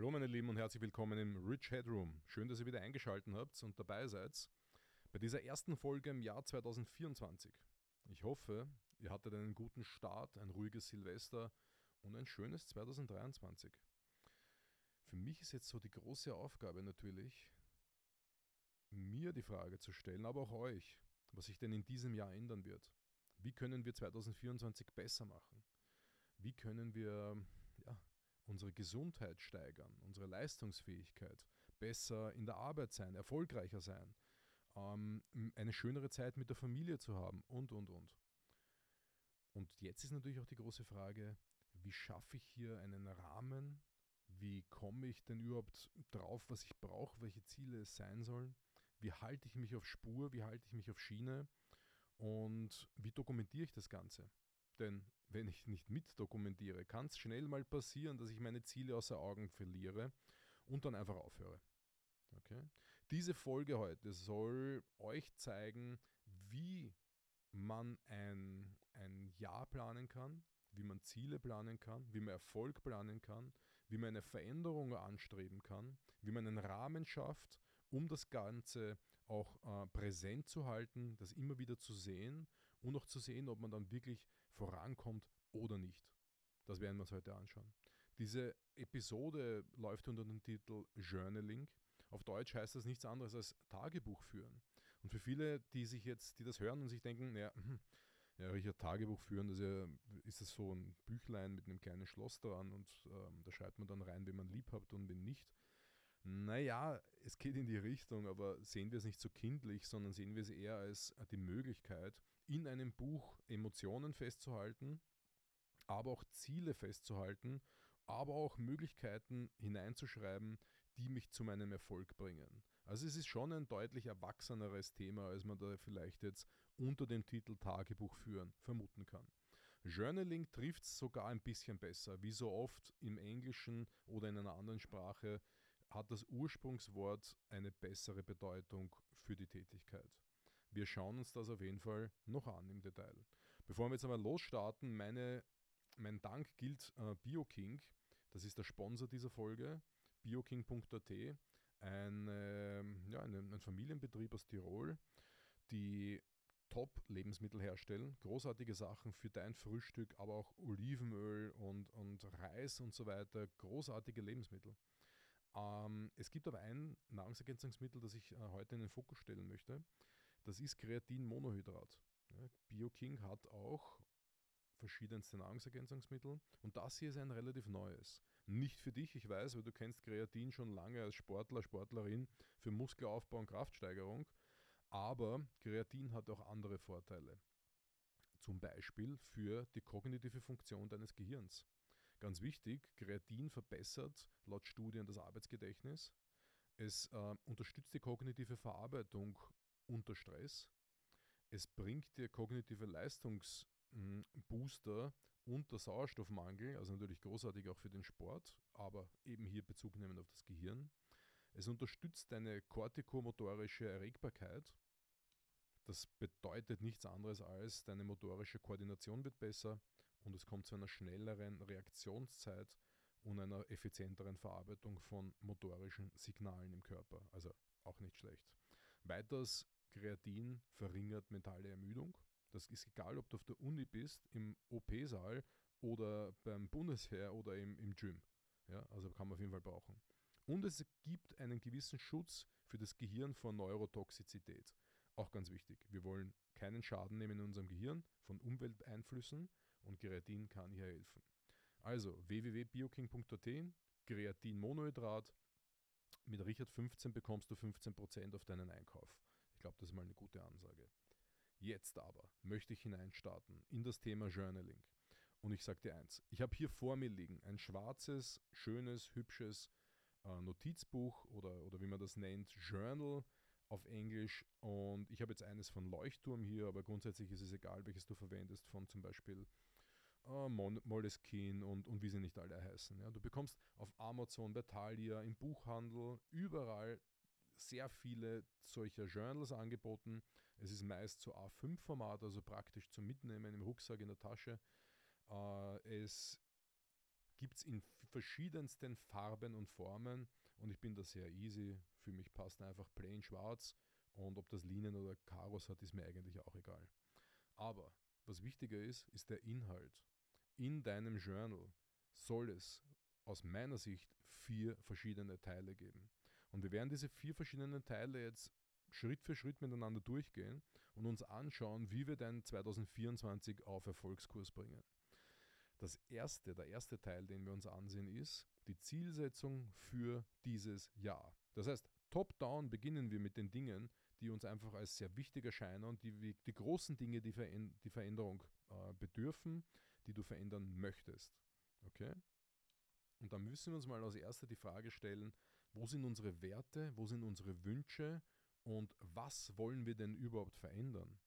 Hallo meine Lieben und herzlich willkommen im Rich Headroom. Schön, dass ihr wieder eingeschaltet habt und dabei seid bei dieser ersten Folge im Jahr 2024. Ich hoffe, ihr hattet einen guten Start, ein ruhiges Silvester und ein schönes 2023. Für mich ist jetzt so die große Aufgabe natürlich, mir die Frage zu stellen, aber auch euch, was sich denn in diesem Jahr ändern wird. Wie können wir 2024 besser machen? Wie können wir unsere Gesundheit steigern, unsere Leistungsfähigkeit, besser in der Arbeit sein, erfolgreicher sein, ähm, eine schönere Zeit mit der Familie zu haben und, und, und. Und jetzt ist natürlich auch die große Frage, wie schaffe ich hier einen Rahmen? Wie komme ich denn überhaupt drauf, was ich brauche, welche Ziele es sein sollen? Wie halte ich mich auf Spur? Wie halte ich mich auf Schiene? Und wie dokumentiere ich das Ganze? Denn wenn ich nicht mitdokumentiere, kann es schnell mal passieren, dass ich meine Ziele außer Augen verliere und dann einfach aufhöre. Okay? Diese Folge heute soll euch zeigen, wie man ein, ein Jahr planen kann, wie man Ziele planen kann, wie man Erfolg planen kann, wie man eine Veränderung anstreben kann, wie man einen Rahmen schafft, um das Ganze auch äh, präsent zu halten, das immer wieder zu sehen und auch zu sehen, ob man dann wirklich vorankommt oder nicht. Das werden wir uns heute anschauen. Diese Episode läuft unter dem Titel Journaling. Auf Deutsch heißt das nichts anderes als Tagebuch führen. Und für viele, die sich jetzt, die das hören und sich denken, naja, hm, ja, Richard Tagebuch führen, das ist, ja, ist das so ein Büchlein mit einem kleinen Schloss dran und ähm, da schreibt man dann rein, wen man lieb hat und wen nicht. Naja, es geht in die Richtung, aber sehen wir es nicht so kindlich, sondern sehen wir es eher als die Möglichkeit, in einem Buch Emotionen festzuhalten, aber auch Ziele festzuhalten, aber auch Möglichkeiten hineinzuschreiben, die mich zu meinem Erfolg bringen. Also es ist schon ein deutlich erwachseneres Thema, als man da vielleicht jetzt unter dem Titel Tagebuch führen vermuten kann. Journaling trifft es sogar ein bisschen besser. Wie so oft im Englischen oder in einer anderen Sprache hat das Ursprungswort eine bessere Bedeutung für die Tätigkeit. Wir schauen uns das auf jeden Fall noch an im Detail. Bevor wir jetzt aber losstarten, meine mein Dank gilt äh, BioKing. Das ist der Sponsor dieser Folge. bioking.at, ein, äh, ja, ein, ein Familienbetrieb aus Tirol, die Top-Lebensmittel herstellen. Großartige Sachen für dein Frühstück, aber auch Olivenöl und, und Reis und so weiter. Großartige Lebensmittel. Ähm, es gibt aber ein Nahrungsergänzungsmittel, das ich äh, heute in den Fokus stellen möchte. Das ist Kreatinmonohydrat. Ja, BioKing hat auch verschiedenste Nahrungsergänzungsmittel. Und das hier ist ein relativ neues. Nicht für dich, ich weiß, weil du kennst Kreatin schon lange als Sportler, Sportlerin für Muskelaufbau und Kraftsteigerung. Aber Kreatin hat auch andere Vorteile. Zum Beispiel für die kognitive Funktion deines Gehirns. Ganz wichtig, Kreatin verbessert laut Studien das Arbeitsgedächtnis. Es äh, unterstützt die kognitive Verarbeitung unter Stress. Es bringt dir kognitive Leistungs- Booster und der Sauerstoffmangel, also natürlich großartig auch für den Sport, aber eben hier Bezug nehmen auf das Gehirn. Es unterstützt deine kortikomotorische Erregbarkeit. Das bedeutet nichts anderes als, deine motorische Koordination wird besser und es kommt zu einer schnelleren Reaktionszeit und einer effizienteren Verarbeitung von motorischen Signalen im Körper. Also auch nicht schlecht. Weiters, Kreatin verringert mentale Ermüdung das ist egal, ob du auf der Uni bist, im OP-Saal oder beim Bundesheer oder im, im Gym. Ja, also kann man auf jeden Fall brauchen. Und es gibt einen gewissen Schutz für das Gehirn vor Neurotoxizität. Auch ganz wichtig. Wir wollen keinen Schaden nehmen in unserem Gehirn von Umwelteinflüssen und Kreatin kann hier helfen. Also www.bioking.at, Kreatin Monohydrat. Mit Richard 15 bekommst du 15% auf deinen Einkauf. Ich glaube, das ist mal eine gute Ansage. Jetzt aber möchte ich hineinstarten in das Thema Journaling. Und ich sage dir eins, ich habe hier vor mir liegen ein schwarzes, schönes, hübsches äh, Notizbuch oder, oder wie man das nennt, Journal auf Englisch. Und ich habe jetzt eines von Leuchtturm hier, aber grundsätzlich ist es egal, welches du verwendest, von zum Beispiel äh, und, und wie sie nicht alle heißen. Ja. Du bekommst auf Amazon, bei Thalia, im Buchhandel, überall sehr viele solcher Journals angeboten. Es ist meist so A5-Format, also praktisch zum Mitnehmen im Rucksack, in der Tasche. Äh, es gibt es in verschiedensten Farben und Formen und ich bin da sehr easy. Für mich passt einfach plain schwarz und ob das Linien oder Karos hat, ist mir eigentlich auch egal. Aber was wichtiger ist, ist der Inhalt. In deinem Journal soll es aus meiner Sicht vier verschiedene Teile geben. Und wir werden diese vier verschiedenen Teile jetzt Schritt für Schritt miteinander durchgehen und uns anschauen, wie wir denn 2024 auf Erfolgskurs bringen. Das erste, der erste Teil, den wir uns ansehen, ist die Zielsetzung für dieses Jahr. Das heißt, top-down beginnen wir mit den Dingen, die uns einfach als sehr wichtig erscheinen und die, die großen Dinge, die, die Veränderung äh, bedürfen, die du verändern möchtest. Okay? Und da müssen wir uns mal als erster die Frage stellen, wo sind unsere Werte, wo sind unsere Wünsche und was wollen wir denn überhaupt verändern?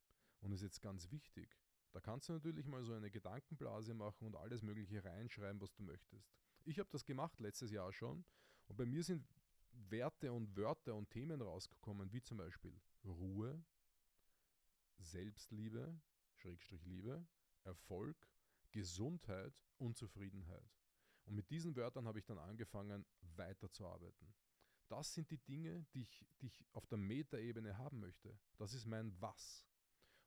Und das ist jetzt ganz wichtig. Da kannst du natürlich mal so eine Gedankenblase machen und alles Mögliche reinschreiben, was du möchtest. Ich habe das gemacht letztes Jahr schon und bei mir sind Werte und Wörter und Themen rausgekommen, wie zum Beispiel Ruhe, Selbstliebe, Schrägstrich Liebe, Erfolg, Gesundheit und Zufriedenheit. Und mit diesen Wörtern habe ich dann angefangen, weiterzuarbeiten. Das sind die Dinge, die ich, die ich auf der Metaebene haben möchte. Das ist mein Was.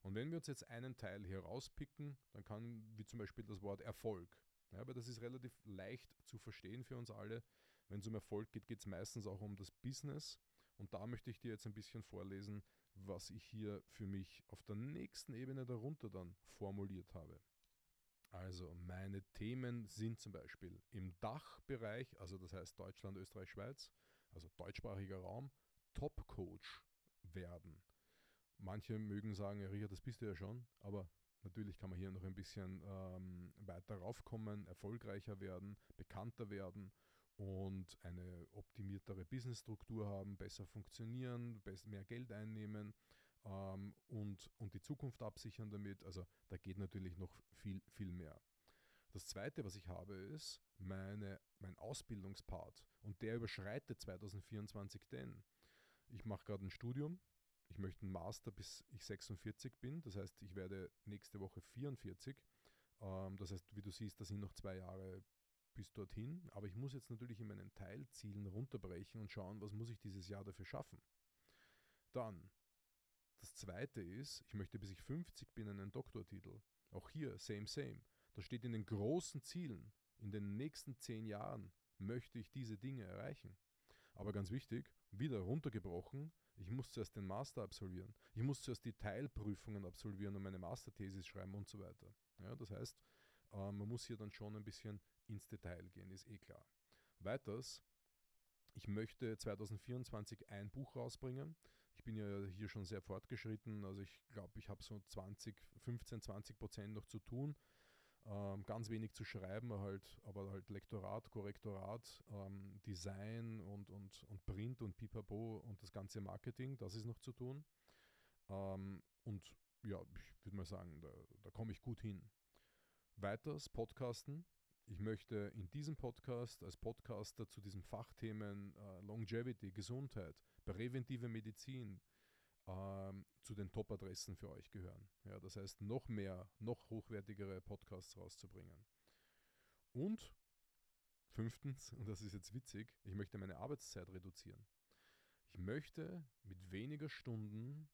Und wenn wir uns jetzt einen Teil hier rauspicken, dann kann, wie zum Beispiel das Wort Erfolg. Ja, aber das ist relativ leicht zu verstehen für uns alle. Wenn es um Erfolg geht, geht es meistens auch um das Business. Und da möchte ich dir jetzt ein bisschen vorlesen, was ich hier für mich auf der nächsten Ebene darunter dann formuliert habe. Also meine Themen sind zum Beispiel im Dachbereich, also das heißt Deutschland, Österreich, Schweiz, also deutschsprachiger Raum, Top-Coach werden. Manche mögen sagen, ja, Richard, das bist du ja schon, aber natürlich kann man hier noch ein bisschen ähm, weiter raufkommen, erfolgreicher werden, bekannter werden und eine optimiertere Businessstruktur haben, besser funktionieren, mehr Geld einnehmen ähm, und, und die Zukunft absichern damit. Also da geht natürlich noch viel, viel mehr. Das zweite, was ich habe, ist meine, mein Ausbildungspart und der überschreitet 2024 denn. Ich mache gerade ein Studium, ich möchte einen Master bis ich 46 bin, das heißt, ich werde nächste Woche 44. Ähm, das heißt, wie du siehst, da sind noch zwei Jahre bis dorthin, aber ich muss jetzt natürlich in meinen Teilzielen runterbrechen und schauen, was muss ich dieses Jahr dafür schaffen. Dann, das zweite ist, ich möchte bis ich 50 bin einen Doktortitel. Auch hier, same, same. Da steht in den großen Zielen, in den nächsten zehn Jahren möchte ich diese Dinge erreichen. Aber ganz wichtig, wieder runtergebrochen, ich muss zuerst den Master absolvieren. Ich muss zuerst die Teilprüfungen absolvieren und meine Masterthesis schreiben und so weiter. Ja, das heißt, äh, man muss hier dann schon ein bisschen ins Detail gehen, ist eh klar. Weiters, ich möchte 2024 ein Buch rausbringen. Ich bin ja hier schon sehr fortgeschritten, also ich glaube, ich habe so 20, 15, 20 Prozent noch zu tun. Ähm, ganz wenig zu schreiben, halt, aber halt Lektorat, Korrektorat, ähm, Design und, und, und Print und Pipapo und das ganze Marketing, das ist noch zu tun. Ähm, und ja, ich würde mal sagen, da, da komme ich gut hin. Weiters Podcasten. Ich möchte in diesem Podcast als Podcaster zu diesen Fachthemen äh, Longevity, Gesundheit, präventive Medizin ähm, zu den Top-Adressen für euch gehören. Ja, das heißt, noch mehr, noch hochwertigere Podcasts rauszubringen. Und fünftens, und das ist jetzt witzig, ich möchte meine Arbeitszeit reduzieren. Ich möchte mit weniger Stunden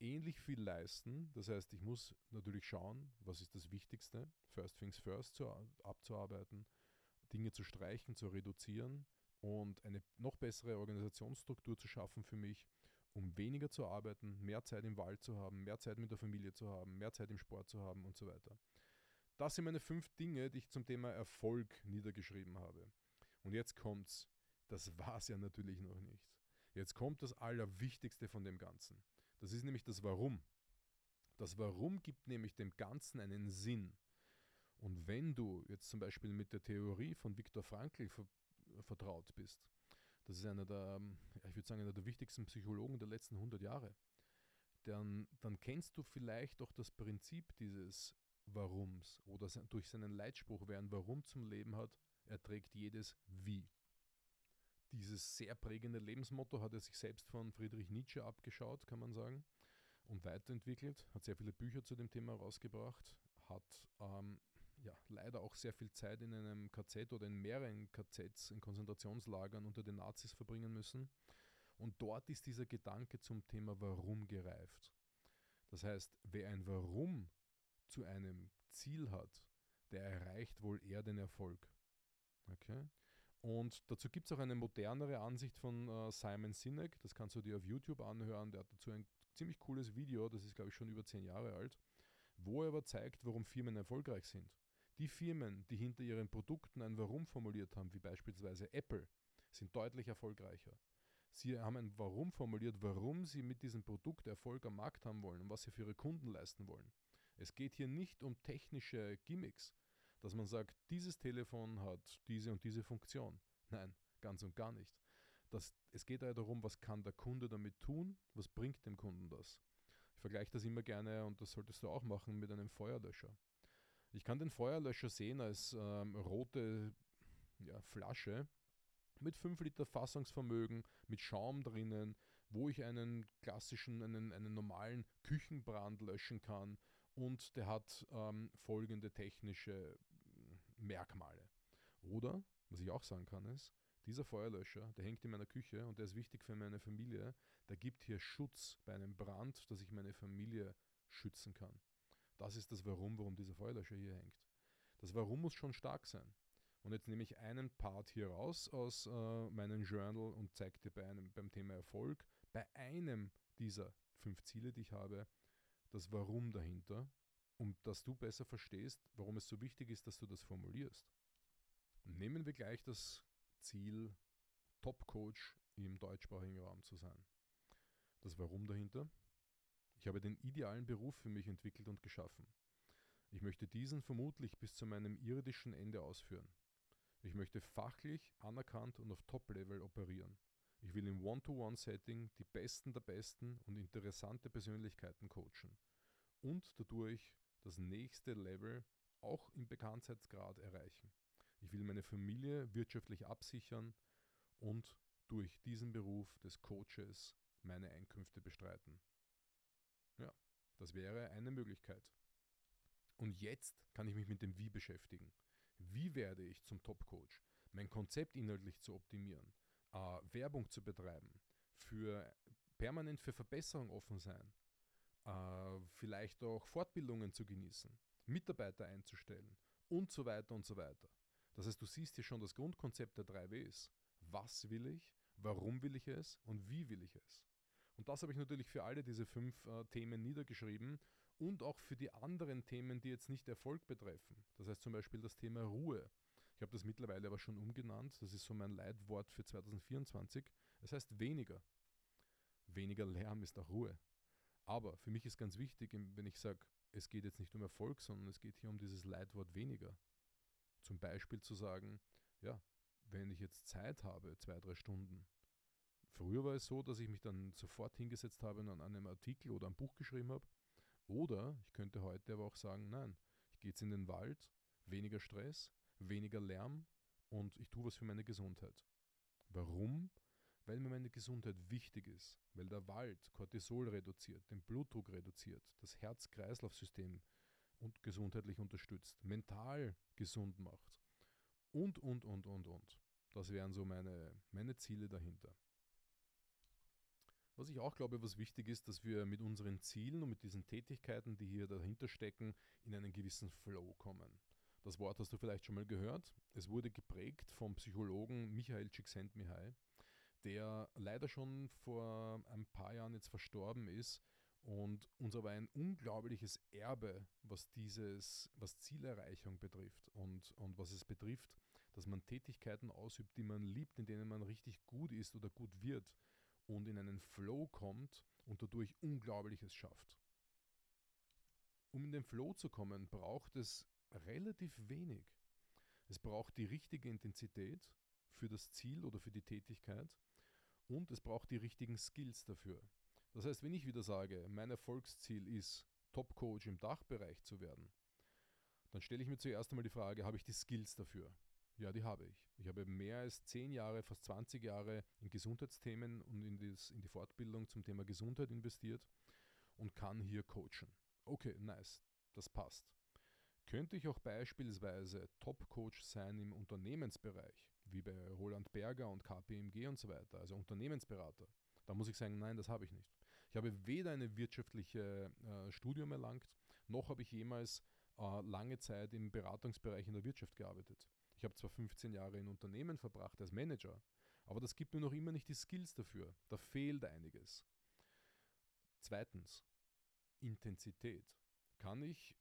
ähnlich viel leisten. Das heißt, ich muss natürlich schauen, was ist das Wichtigste, First Things First zu, abzuarbeiten, Dinge zu streichen, zu reduzieren und eine noch bessere Organisationsstruktur zu schaffen für mich, um weniger zu arbeiten, mehr Zeit im Wald zu haben, mehr Zeit mit der Familie zu haben, mehr Zeit im Sport zu haben und so weiter. Das sind meine fünf Dinge, die ich zum Thema Erfolg niedergeschrieben habe. Und jetzt kommt's. Das war's ja natürlich noch nicht. Jetzt kommt das Allerwichtigste von dem Ganzen. Das ist nämlich das Warum. Das Warum gibt nämlich dem Ganzen einen Sinn. Und wenn du jetzt zum Beispiel mit der Theorie von Viktor Frankl vertraut bist, das ist einer der, ähm, ich würde sagen, einer der wichtigsten Psychologen der letzten 100 Jahre, dann, dann kennst du vielleicht auch das Prinzip dieses Warums oder durch seinen Leitspruch, wer ein Warum zum Leben hat, erträgt jedes Wie. Dieses sehr prägende Lebensmotto hat er sich selbst von Friedrich Nietzsche abgeschaut, kann man sagen, und weiterentwickelt, hat sehr viele Bücher zu dem Thema rausgebracht, hat ähm, ja, leider auch sehr viel Zeit in einem KZ oder in mehreren KZs, in Konzentrationslagern unter den Nazis verbringen müssen. Und dort ist dieser Gedanke zum Thema Warum gereift. Das heißt, wer ein Warum zu einem Ziel hat, der erreicht wohl eher den Erfolg. Okay? Und dazu gibt es auch eine modernere Ansicht von äh, Simon Sinek, das kannst du dir auf YouTube anhören, der hat dazu ein ziemlich cooles Video, das ist glaube ich schon über zehn Jahre alt, wo er aber zeigt, warum Firmen erfolgreich sind. Die Firmen, die hinter ihren Produkten ein Warum formuliert haben, wie beispielsweise Apple, sind deutlich erfolgreicher. Sie haben ein Warum formuliert, warum sie mit diesem Produkt Erfolg am Markt haben wollen und was sie für ihre Kunden leisten wollen. Es geht hier nicht um technische Gimmicks, dass man sagt, dieses Telefon hat diese und diese Funktion. Nein, ganz und gar nicht. Das, es geht eher darum, was kann der Kunde damit tun, was bringt dem Kunden das. Ich vergleiche das immer gerne und das solltest du auch machen mit einem Feuerlöscher. Ich kann den Feuerlöscher sehen als ähm, rote ja, Flasche mit 5 Liter Fassungsvermögen, mit Schaum drinnen, wo ich einen klassischen, einen, einen normalen Küchenbrand löschen kann und der hat ähm, folgende technische Merkmale. Oder, was ich auch sagen kann, ist, dieser Feuerlöscher, der hängt in meiner Küche und der ist wichtig für meine Familie, der gibt hier Schutz bei einem Brand, dass ich meine Familie schützen kann. Das ist das Warum, warum dieser Feuerlöscher hier hängt. Das Warum muss schon stark sein. Und jetzt nehme ich einen Part hier raus aus äh, meinem Journal und zeige dir bei einem, beim Thema Erfolg, bei einem dieser fünf Ziele, die ich habe, das Warum dahinter, um dass du besser verstehst, warum es so wichtig ist, dass du das formulierst. Nehmen wir gleich das Ziel, Top-Coach im deutschsprachigen Raum zu sein. Das Warum dahinter? Ich habe den idealen Beruf für mich entwickelt und geschaffen. Ich möchte diesen vermutlich bis zu meinem irdischen Ende ausführen. Ich möchte fachlich, anerkannt und auf Top-Level operieren. Ich will im One-to-One-Setting die Besten der Besten und interessante Persönlichkeiten coachen und dadurch das nächste Level auch im Bekanntheitsgrad erreichen. Ich will meine Familie wirtschaftlich absichern und durch diesen Beruf des Coaches meine Einkünfte bestreiten. Ja, das wäre eine Möglichkeit. Und jetzt kann ich mich mit dem Wie beschäftigen. Wie werde ich zum Top-Coach? Mein Konzept inhaltlich zu optimieren, äh, Werbung zu betreiben, für permanent für Verbesserung offen sein, äh, vielleicht auch Fortbildungen zu genießen, Mitarbeiter einzustellen und so weiter und so weiter. Das heißt, du siehst hier schon das Grundkonzept der drei Ws. Was will ich? Warum will ich es? Und wie will ich es? Und das habe ich natürlich für alle diese fünf äh, Themen niedergeschrieben und auch für die anderen Themen, die jetzt nicht Erfolg betreffen. Das heißt zum Beispiel das Thema Ruhe. Ich habe das mittlerweile aber schon umgenannt. Das ist so mein Leitwort für 2024. Es heißt weniger. Weniger Lärm ist auch Ruhe. Aber für mich ist ganz wichtig, wenn ich sage, es geht jetzt nicht um Erfolg, sondern es geht hier um dieses Leitwort weniger. Zum Beispiel zu sagen, ja, wenn ich jetzt Zeit habe, zwei, drei Stunden. Früher war es so, dass ich mich dann sofort hingesetzt habe und an einem Artikel oder ein Buch geschrieben habe. Oder ich könnte heute aber auch sagen, nein, ich gehe jetzt in den Wald, weniger Stress, weniger Lärm und ich tue was für meine Gesundheit. Warum? Weil mir meine Gesundheit wichtig ist, weil der Wald Cortisol reduziert, den Blutdruck reduziert, das Herz-Kreislauf-System und gesundheitlich unterstützt, mental gesund macht und, und, und, und, und. Das wären so meine, meine Ziele dahinter. Was ich auch glaube, was wichtig ist, dass wir mit unseren Zielen und mit diesen Tätigkeiten, die hier dahinter stecken, in einen gewissen Flow kommen. Das Wort hast du vielleicht schon mal gehört. Es wurde geprägt vom Psychologen Michael Csikszentmihalyi, der leider schon vor ein paar Jahren jetzt verstorben ist und uns aber ein unglaubliches Erbe, was dieses, was Zielerreichung betrifft und, und was es betrifft, dass man Tätigkeiten ausübt, die man liebt, in denen man richtig gut ist oder gut wird und in einen Flow kommt und dadurch Unglaubliches schafft. Um in den Flow zu kommen, braucht es relativ wenig. Es braucht die richtige Intensität für das Ziel oder für die Tätigkeit und es braucht die richtigen Skills dafür. Das heißt, wenn ich wieder sage, mein Erfolgsziel ist, Top-Coach im Dachbereich zu werden, dann stelle ich mir zuerst einmal die Frage, habe ich die Skills dafür? Ja, die habe ich. Ich habe mehr als 10 Jahre, fast 20 Jahre in Gesundheitsthemen und in, das, in die Fortbildung zum Thema Gesundheit investiert und kann hier coachen. Okay, nice, das passt. Könnte ich auch beispielsweise Top-Coach sein im Unternehmensbereich, wie bei Roland Berger und KPMG und so weiter, also Unternehmensberater? Da muss ich sagen, nein, das habe ich nicht. Ich habe weder eine wirtschaftliche äh, Studium erlangt, noch habe ich jemals äh, lange Zeit im Beratungsbereich in der Wirtschaft gearbeitet. Ich habe zwar 15 Jahre in Unternehmen verbracht als Manager, aber das gibt mir noch immer nicht die Skills dafür. Da fehlt einiges. Zweitens, Intensität. Kann ich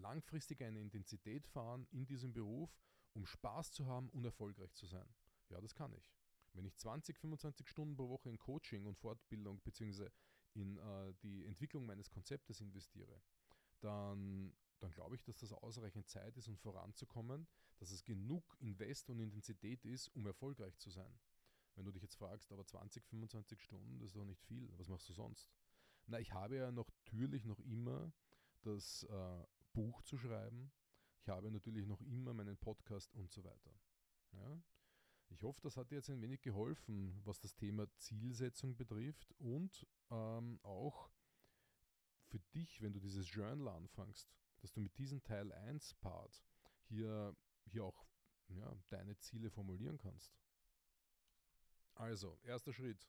langfristig eine Intensität fahren in diesem Beruf, um Spaß zu haben und erfolgreich zu sein? Ja, das kann ich. Wenn ich 20, 25 Stunden pro Woche in Coaching und Fortbildung bzw. in äh, die Entwicklung meines Konzeptes investiere, dann, dann glaube ich, dass das ausreichend Zeit ist, um voranzukommen, dass es genug Invest und Intensität ist, um erfolgreich zu sein. Wenn du dich jetzt fragst, aber 20, 25 Stunden, das ist doch nicht viel, was machst du sonst? Na, ich habe ja natürlich noch immer das äh, Buch zu schreiben, ich habe natürlich noch immer meinen Podcast und so weiter. Ja? Ich hoffe, das hat dir jetzt ein wenig geholfen, was das Thema Zielsetzung betrifft und ähm, auch für dich, wenn du dieses Journal anfängst, dass du mit diesem Teil 1 Part hier, hier auch ja, deine Ziele formulieren kannst. Also, erster Schritt.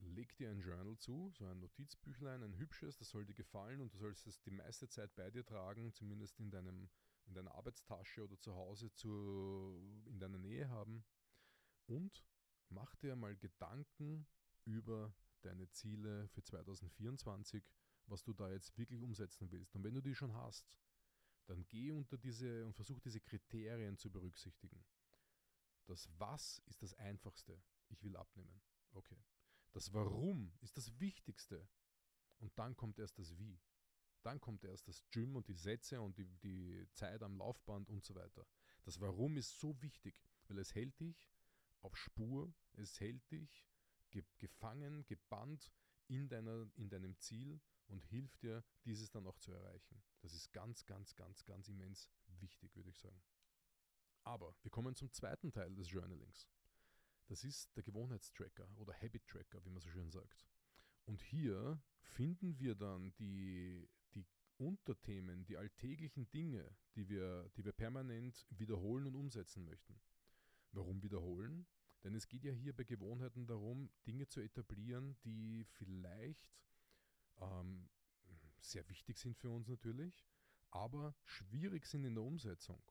Leg dir ein Journal zu, so ein Notizbüchlein, ein hübsches, das soll dir gefallen und du sollst es die meiste Zeit bei dir tragen, zumindest in deinem in deiner Arbeitstasche oder zu Hause zu, in deiner Nähe haben. Und mach dir mal Gedanken über deine Ziele für 2024, was du da jetzt wirklich umsetzen willst. Und wenn du die schon hast, dann geh unter diese und versuch diese Kriterien zu berücksichtigen. Das Was ist das Einfachste. Ich will abnehmen. Okay. Das Warum ist das Wichtigste. Und dann kommt erst das Wie. Dann kommt erst das Gym und die Sätze und die, die Zeit am Laufband und so weiter. Das Warum ist so wichtig, weil es hält dich auf Spur, es hält dich ge gefangen, gebannt in, deiner, in deinem Ziel und hilft dir, dieses dann auch zu erreichen. Das ist ganz, ganz, ganz, ganz immens wichtig, würde ich sagen. Aber wir kommen zum zweiten Teil des Journalings. Das ist der Gewohnheitstracker oder Habit Tracker, wie man so schön sagt. Und hier finden wir dann die, Unterthemen, die alltäglichen Dinge, die wir, die wir permanent wiederholen und umsetzen möchten. Warum wiederholen? Denn es geht ja hier bei Gewohnheiten darum, Dinge zu etablieren, die vielleicht ähm, sehr wichtig sind für uns natürlich, aber schwierig sind in der Umsetzung.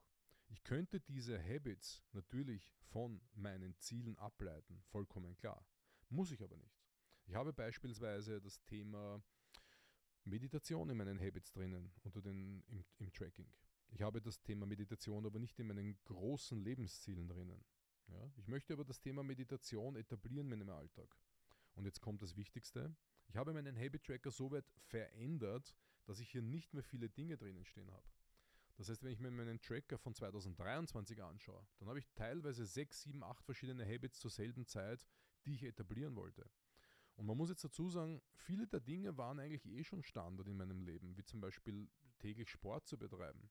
Ich könnte diese Habits natürlich von meinen Zielen ableiten, vollkommen klar. Muss ich aber nicht. Ich habe beispielsweise das Thema Meditation in meinen Habits drinnen, unter den, im, im Tracking. Ich habe das Thema Meditation aber nicht in meinen großen Lebenszielen drinnen. Ja? Ich möchte aber das Thema Meditation etablieren in meinem Alltag. Und jetzt kommt das Wichtigste. Ich habe meinen Habit Tracker so weit verändert, dass ich hier nicht mehr viele Dinge drinnen stehen habe. Das heißt, wenn ich mir meinen Tracker von 2023 anschaue, dann habe ich teilweise sechs, sieben, acht verschiedene Habits zur selben Zeit, die ich etablieren wollte. Und man muss jetzt dazu sagen, viele der Dinge waren eigentlich eh schon Standard in meinem Leben, wie zum Beispiel täglich Sport zu betreiben.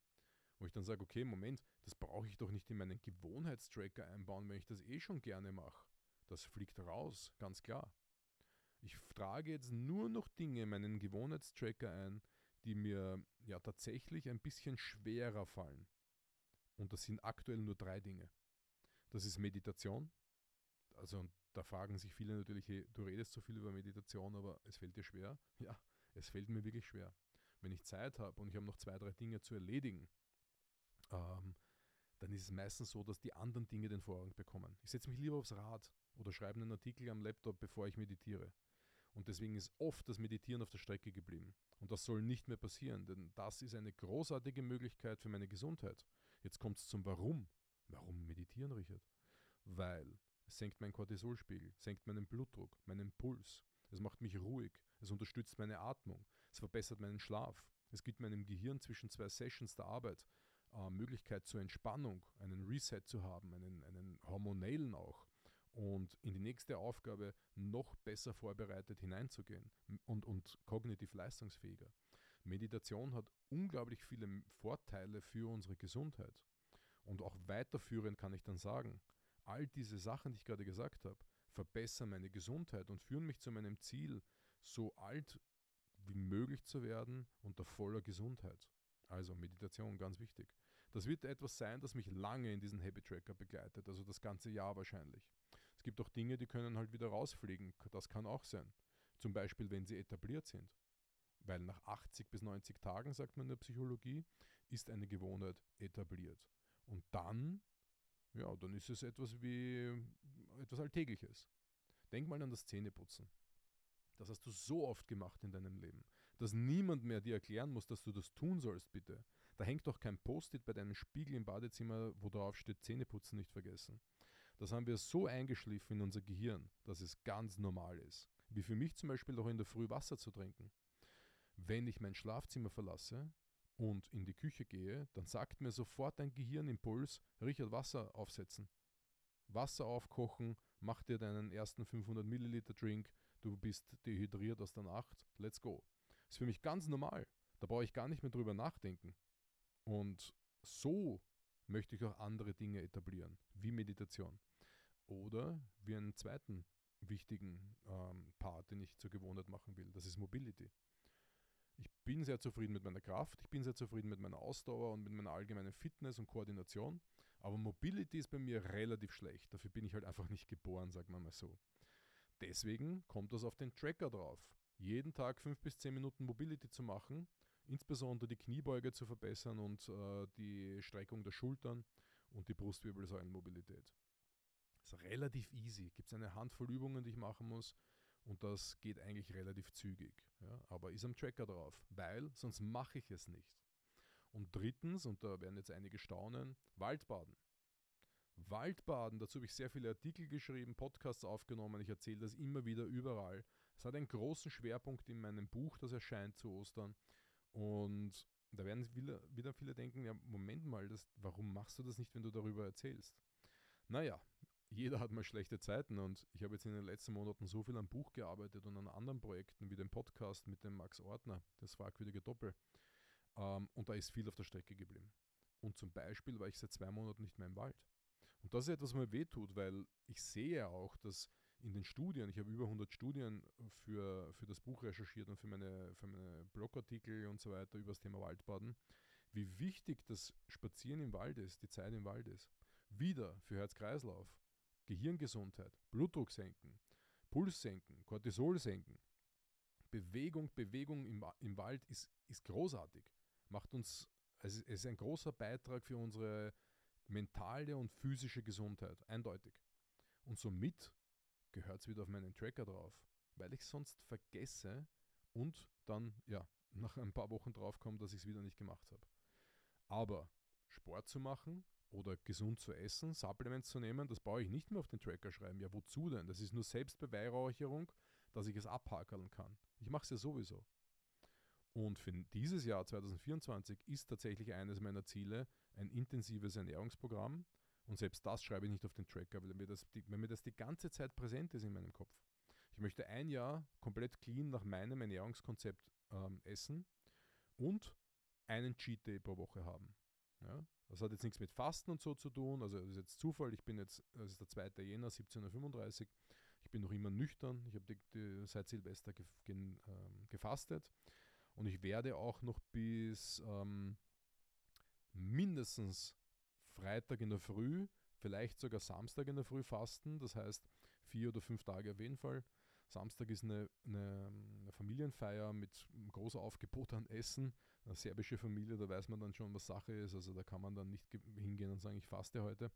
Wo ich dann sage, okay, Moment, das brauche ich doch nicht in meinen Gewohnheitstracker einbauen, wenn ich das eh schon gerne mache. Das fliegt raus, ganz klar. Ich trage jetzt nur noch Dinge in meinen Gewohnheitstracker ein, die mir ja tatsächlich ein bisschen schwerer fallen. Und das sind aktuell nur drei Dinge. Das ist Meditation, also da fragen sich viele natürlich, hey, du redest so viel über Meditation, aber es fällt dir schwer. Ja, es fällt mir wirklich schwer. Wenn ich Zeit habe und ich habe noch zwei, drei Dinge zu erledigen, ähm, dann ist es meistens so, dass die anderen Dinge den Vorrang bekommen. Ich setze mich lieber aufs Rad oder schreibe einen Artikel am Laptop, bevor ich meditiere. Und deswegen ist oft das Meditieren auf der Strecke geblieben. Und das soll nicht mehr passieren, denn das ist eine großartige Möglichkeit für meine Gesundheit. Jetzt kommt es zum Warum. Warum meditieren, Richard? Weil es senkt meinen Cortisolspiegel, senkt meinen Blutdruck, meinen Puls. Es macht mich ruhig. Es unterstützt meine Atmung. Es verbessert meinen Schlaf. Es gibt meinem Gehirn zwischen zwei Sessions der Arbeit äh, Möglichkeit zur Entspannung, einen Reset zu haben, einen, einen hormonellen auch. Und in die nächste Aufgabe noch besser vorbereitet hineinzugehen und, und kognitiv leistungsfähiger. Meditation hat unglaublich viele Vorteile für unsere Gesundheit. Und auch weiterführend kann ich dann sagen, all diese Sachen, die ich gerade gesagt habe, verbessern meine Gesundheit und führen mich zu meinem Ziel, so alt wie möglich zu werden unter voller Gesundheit. Also Meditation, ganz wichtig. Das wird etwas sein, das mich lange in diesen Habit Tracker begleitet, also das ganze Jahr wahrscheinlich. Es gibt auch Dinge, die können halt wieder rausfliegen. Das kann auch sein. Zum Beispiel, wenn sie etabliert sind. Weil nach 80 bis 90 Tagen, sagt man in der Psychologie, ist eine Gewohnheit etabliert. Und dann, ja, dann ist es etwas wie etwas Alltägliches. Denk mal an das Zähneputzen. Das hast du so oft gemacht in deinem Leben, dass niemand mehr dir erklären muss, dass du das tun sollst, bitte. Da hängt doch kein Post-it bei deinem Spiegel im Badezimmer, wo drauf steht, Zähneputzen nicht vergessen. Das haben wir so eingeschliffen in unser Gehirn, dass es ganz normal ist. Wie für mich zum Beispiel auch in der Früh Wasser zu trinken. Wenn ich mein Schlafzimmer verlasse und in die Küche gehe, dann sagt mir sofort ein Gehirnimpuls, Richard, Wasser aufsetzen. Wasser aufkochen, mach dir deinen ersten 500 Milliliter Drink, du bist dehydriert aus der Nacht, let's go. Ist für mich ganz normal. Da brauche ich gar nicht mehr drüber nachdenken. Und so möchte ich auch andere Dinge etablieren, wie Meditation. Oder wie einen zweiten wichtigen ähm, Part, den ich zur Gewohnheit machen will. Das ist Mobility. Ich bin sehr zufrieden mit meiner Kraft, ich bin sehr zufrieden mit meiner Ausdauer und mit meiner allgemeinen Fitness und Koordination. Aber Mobility ist bei mir relativ schlecht. Dafür bin ich halt einfach nicht geboren, sagen wir mal so. Deswegen kommt das auf den Tracker drauf. Jeden Tag fünf bis zehn Minuten Mobility zu machen, insbesondere die Kniebeuge zu verbessern und äh, die Streckung der Schultern und die Brustwirbelsäulenmobilität. Ist relativ easy. Gibt es eine Handvoll Übungen, die ich machen muss und das geht eigentlich relativ zügig. Ja, aber ist am Tracker drauf, weil sonst mache ich es nicht. Und drittens, und da werden jetzt einige staunen, Waldbaden. Waldbaden, dazu habe ich sehr viele Artikel geschrieben, Podcasts aufgenommen, ich erzähle das immer wieder überall. Es hat einen großen Schwerpunkt in meinem Buch, das erscheint zu Ostern. Und da werden wieder viele denken, ja, Moment mal, das, warum machst du das nicht, wenn du darüber erzählst? Naja, jeder hat mal schlechte Zeiten und ich habe jetzt in den letzten Monaten so viel am Buch gearbeitet und an anderen Projekten wie dem Podcast mit dem Max Ortner, das fragwürdige Doppel. Ähm, und da ist viel auf der Strecke geblieben. Und zum Beispiel war ich seit zwei Monaten nicht mehr im Wald. Und das ist etwas, was mir wehtut, weil ich sehe auch, dass in den Studien, ich habe über 100 Studien für, für das Buch recherchiert und für meine, für meine Blogartikel und so weiter über das Thema Waldbaden, wie wichtig das Spazieren im Wald ist, die Zeit im Wald ist. Wieder für Herz-Kreislauf, Gehirngesundheit, Blutdruck senken, Puls senken, Cortisol senken. Bewegung, Bewegung im, im Wald ist, ist großartig. Macht uns, es ist ein großer Beitrag für unsere mentale und physische Gesundheit, eindeutig. Und somit gehört es wieder auf meinen Tracker drauf, weil ich sonst vergesse und dann, ja, nach ein paar Wochen draufkomme, dass ich es wieder nicht gemacht habe. Aber Sport zu machen oder gesund zu essen, Supplements zu nehmen, das brauche ich nicht mehr auf den Tracker schreiben. Ja, wozu denn? Das ist nur Selbstbeweihräucherung, dass ich es abhakeln kann. Ich mache es ja sowieso. Und für dieses Jahr 2024 ist tatsächlich eines meiner Ziele ein intensives Ernährungsprogramm. Und selbst das schreibe ich nicht auf den Tracker, weil mir das, wenn mir das die ganze Zeit präsent ist in meinem Kopf. Ich möchte ein Jahr komplett clean nach meinem Ernährungskonzept ähm, essen und einen Cheat Day pro Woche haben. Ja? Das hat jetzt nichts mit Fasten und so zu tun. Also das ist jetzt Zufall. Ich bin jetzt, das ist der 2. Jänner, 17.35 Uhr. Ich bin noch immer nüchtern. Ich habe die, die, seit Silvester ge, ge, ähm, gefastet. Und ich werde auch noch bis ähm, mindestens Freitag in der Früh, vielleicht sogar Samstag in der Früh fasten. Das heißt vier oder fünf Tage auf jeden Fall. Samstag ist eine, eine, eine Familienfeier mit großen Aufgebot an Essen. Eine serbische Familie, da weiß man dann schon, was Sache ist. Also da kann man dann nicht hingehen und sagen, ich faste heute.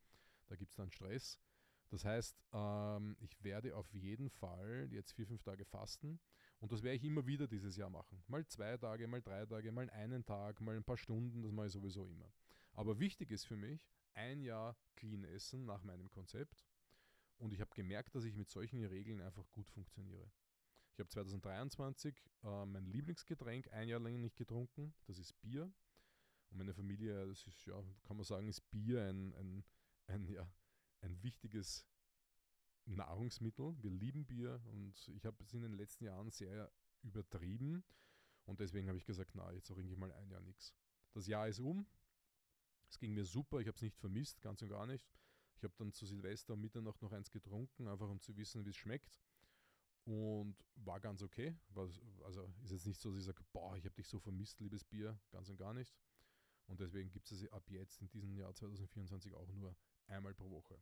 Da gibt es dann Stress. Das heißt, ähm, ich werde auf jeden Fall jetzt vier, fünf Tage fasten und das werde ich immer wieder dieses Jahr machen. Mal zwei Tage, mal drei Tage, mal einen Tag, mal ein paar Stunden, das mache ich sowieso immer. Aber wichtig ist für mich, ein Jahr clean essen nach meinem Konzept und ich habe gemerkt, dass ich mit solchen Regeln einfach gut funktioniere. Ich habe 2023 äh, mein Lieblingsgetränk ein Jahr lang nicht getrunken, das ist Bier. Und meine Familie, das ist ja, kann man sagen, ist Bier ein, ein, ein ja, ein wichtiges Nahrungsmittel. Wir lieben Bier und ich habe es in den letzten Jahren sehr übertrieben und deswegen habe ich gesagt, na, jetzt trinke ich mal ein Jahr nichts. Das Jahr ist um. Es ging mir super, ich habe es nicht vermisst, ganz und gar nicht. Ich habe dann zu Silvester um Mitternacht noch eins getrunken, einfach um zu wissen, wie es schmeckt. und war ganz okay. Was, also ist jetzt nicht so, dass ich sage, boah, ich habe dich so vermisst, liebes Bier, ganz und gar nicht. Und deswegen gibt es ab jetzt in diesem Jahr 2024 auch nur einmal pro Woche.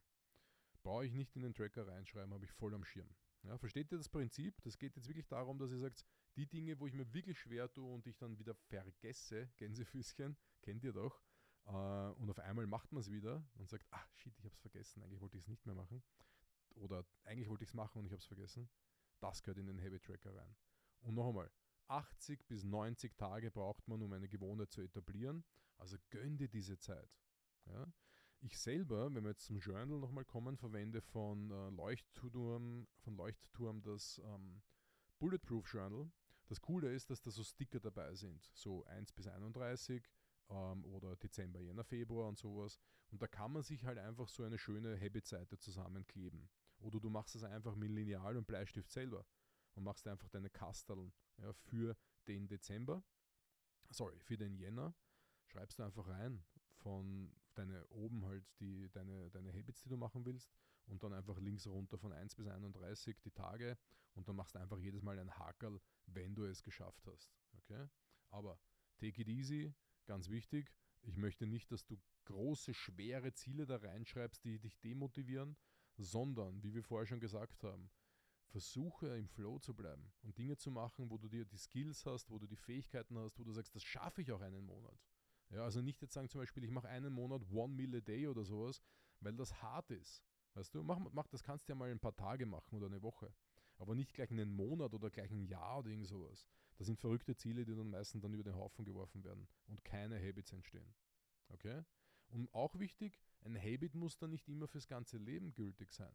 Brauche ich nicht in den Tracker reinschreiben, habe ich voll am Schirm. Ja, versteht ihr das Prinzip? Das geht jetzt wirklich darum, dass ihr sagt, die Dinge, wo ich mir wirklich schwer tue und ich dann wieder vergesse, Gänsefüßchen, kennt ihr doch, äh, und auf einmal macht man es wieder und sagt, ah shit, ich habe es vergessen, eigentlich wollte ich es nicht mehr machen. Oder eigentlich wollte ich es machen und ich habe es vergessen. Das gehört in den Habit Tracker rein. Und noch einmal, 80 bis 90 Tage braucht man, um eine Gewohnheit zu etablieren. Also gönn dir diese Zeit. Ja? Ich selber, wenn wir jetzt zum Journal nochmal kommen, verwende von äh, Leuchtturm, von Leuchtturm das ähm, Bulletproof Journal. Das Coole ist, dass da so Sticker dabei sind, so 1 bis 31 ähm, oder Dezember, Jänner, Februar und sowas. Und da kann man sich halt einfach so eine schöne Habit-Seite zusammenkleben. Oder du machst es einfach mit Lineal und Bleistift selber und machst einfach deine Kasteln ja, für den Dezember, sorry, für den Jänner, schreibst du einfach rein von deine oben halt die, deine, deine Habits, die du machen willst und dann einfach links runter von 1 bis 31 die Tage und dann machst du einfach jedes Mal ein Hakel, wenn du es geschafft hast. Okay? Aber take it easy, ganz wichtig. Ich möchte nicht, dass du große, schwere Ziele da reinschreibst, die dich demotivieren, sondern, wie wir vorher schon gesagt haben, versuche im Flow zu bleiben und Dinge zu machen, wo du dir die Skills hast, wo du die Fähigkeiten hast, wo du sagst, das schaffe ich auch einen Monat. Ja, also nicht jetzt sagen zum Beispiel, ich mache einen Monat One Meal a Day oder sowas, weil das hart ist. Weißt du, mach, mach, das kannst du ja mal ein paar Tage machen oder eine Woche. Aber nicht gleich einen Monat oder gleich ein Jahr oder irgend sowas. Das sind verrückte Ziele, die dann meistens dann über den Haufen geworfen werden und keine Habits entstehen. Okay? Und auch wichtig, ein Habit muss dann nicht immer fürs ganze Leben gültig sein.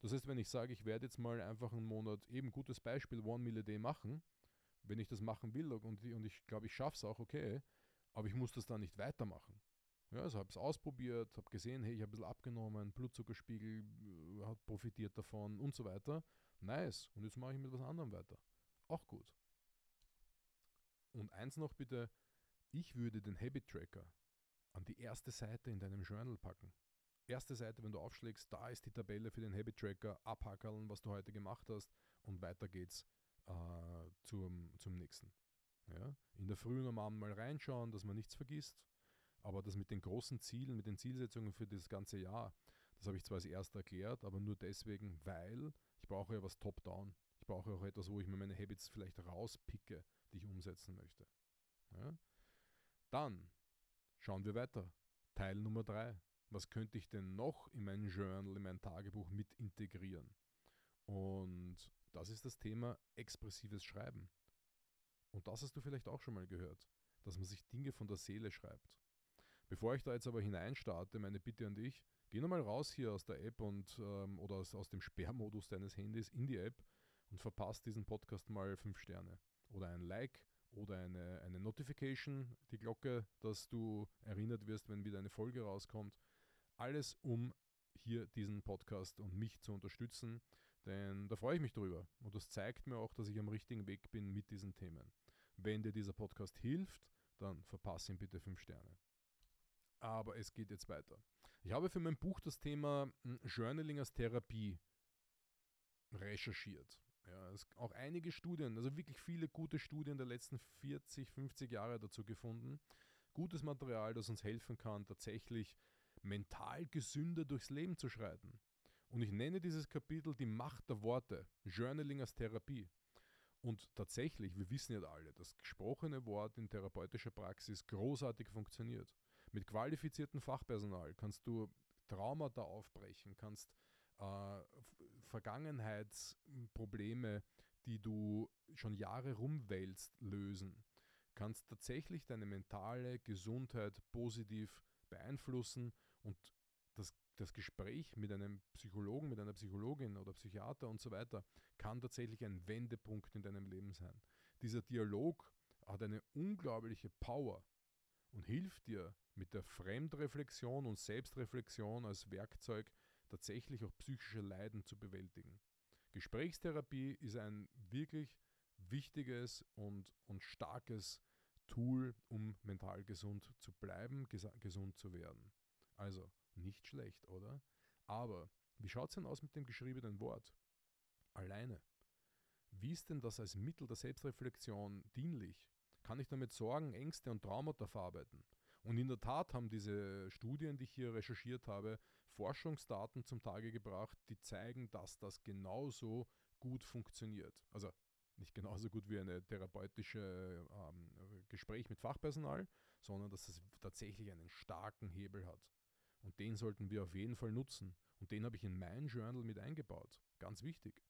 Das heißt, wenn ich sage, ich werde jetzt mal einfach einen Monat, eben gutes Beispiel, One Meal a Day machen, wenn ich das machen will und, und ich glaube, ich schaffe es auch, okay, aber ich muss das dann nicht weitermachen. Ja, also habe es ausprobiert, habe gesehen, hey, ich habe ein bisschen abgenommen, Blutzuckerspiegel äh, hat profitiert davon und so weiter. Nice. Und jetzt mache ich mit was anderem weiter. Auch gut. Und eins noch bitte, ich würde den Habit Tracker an die erste Seite in deinem Journal packen. Erste Seite, wenn du aufschlägst, da ist die Tabelle für den Habit Tracker, abhackeln, was du heute gemacht hast und weiter geht's äh, zum, zum nächsten. Ja? In der Früh am Abend mal reinschauen, dass man nichts vergisst, aber das mit den großen Zielen, mit den Zielsetzungen für das ganze Jahr, das habe ich zwar als erst erklärt, aber nur deswegen, weil brauche ja was top-down. Ich brauche auch etwas, wo ich mir meine Habits vielleicht rauspicke, die ich umsetzen möchte. Ja? Dann Schauen wir weiter. Teil Nummer 3. Was könnte ich denn noch in mein Journal, in mein Tagebuch mit integrieren? Und das ist das Thema expressives Schreiben. Und das hast du vielleicht auch schon mal gehört, dass man sich Dinge von der Seele schreibt. Bevor ich da jetzt aber hineinstarte, meine Bitte an dich, geh nochmal raus hier aus der App und ähm, oder aus, aus dem Sperrmodus deines Handys in die App und verpasst diesen Podcast mal 5 Sterne. Oder ein Like oder eine, eine Notification, die Glocke, dass du erinnert wirst, wenn wieder eine Folge rauskommt. Alles, um hier diesen Podcast und mich zu unterstützen, denn da freue ich mich drüber. Und das zeigt mir auch, dass ich am richtigen Weg bin mit diesen Themen. Wenn dir dieser Podcast hilft, dann verpasse ihn bitte 5 Sterne. Aber es geht jetzt weiter. Ich habe für mein Buch das Thema hm, Journaling als Therapie recherchiert. Ja, es auch einige Studien, also wirklich viele gute Studien der letzten 40, 50 Jahre dazu gefunden. Gutes Material, das uns helfen kann, tatsächlich mental gesünder durchs Leben zu schreiten. Und ich nenne dieses Kapitel die Macht der Worte, Journaling als Therapie. Und tatsächlich, wir wissen ja alle, das gesprochene Wort in therapeutischer Praxis großartig funktioniert. Mit qualifiziertem Fachpersonal kannst du Traumata aufbrechen, kannst äh, Vergangenheitsprobleme, die du schon Jahre rumwälzt, lösen. Kannst tatsächlich deine mentale Gesundheit positiv beeinflussen und das, das Gespräch mit einem Psychologen, mit einer Psychologin oder Psychiater und so weiter kann tatsächlich ein Wendepunkt in deinem Leben sein. Dieser Dialog hat eine unglaubliche Power und hilft dir mit der Fremdreflexion und Selbstreflexion als Werkzeug tatsächlich auch psychische Leiden zu bewältigen. Gesprächstherapie ist ein wirklich wichtiges und, und starkes Tool, um mental gesund zu bleiben, gesund zu werden. Also nicht schlecht, oder? Aber wie schaut es denn aus mit dem geschriebenen Wort? Alleine. Wie ist denn das als Mittel der Selbstreflexion dienlich? Kann ich damit Sorgen, Ängste und Traumata verarbeiten? Und in der Tat haben diese Studien, die ich hier recherchiert habe, Forschungsdaten zum Tage gebracht, die zeigen, dass das genauso gut funktioniert. Also nicht genauso gut wie eine therapeutische ähm, Gespräch mit Fachpersonal, sondern dass es tatsächlich einen starken Hebel hat. Und den sollten wir auf jeden Fall nutzen. Und den habe ich in mein Journal mit eingebaut. Ganz wichtig.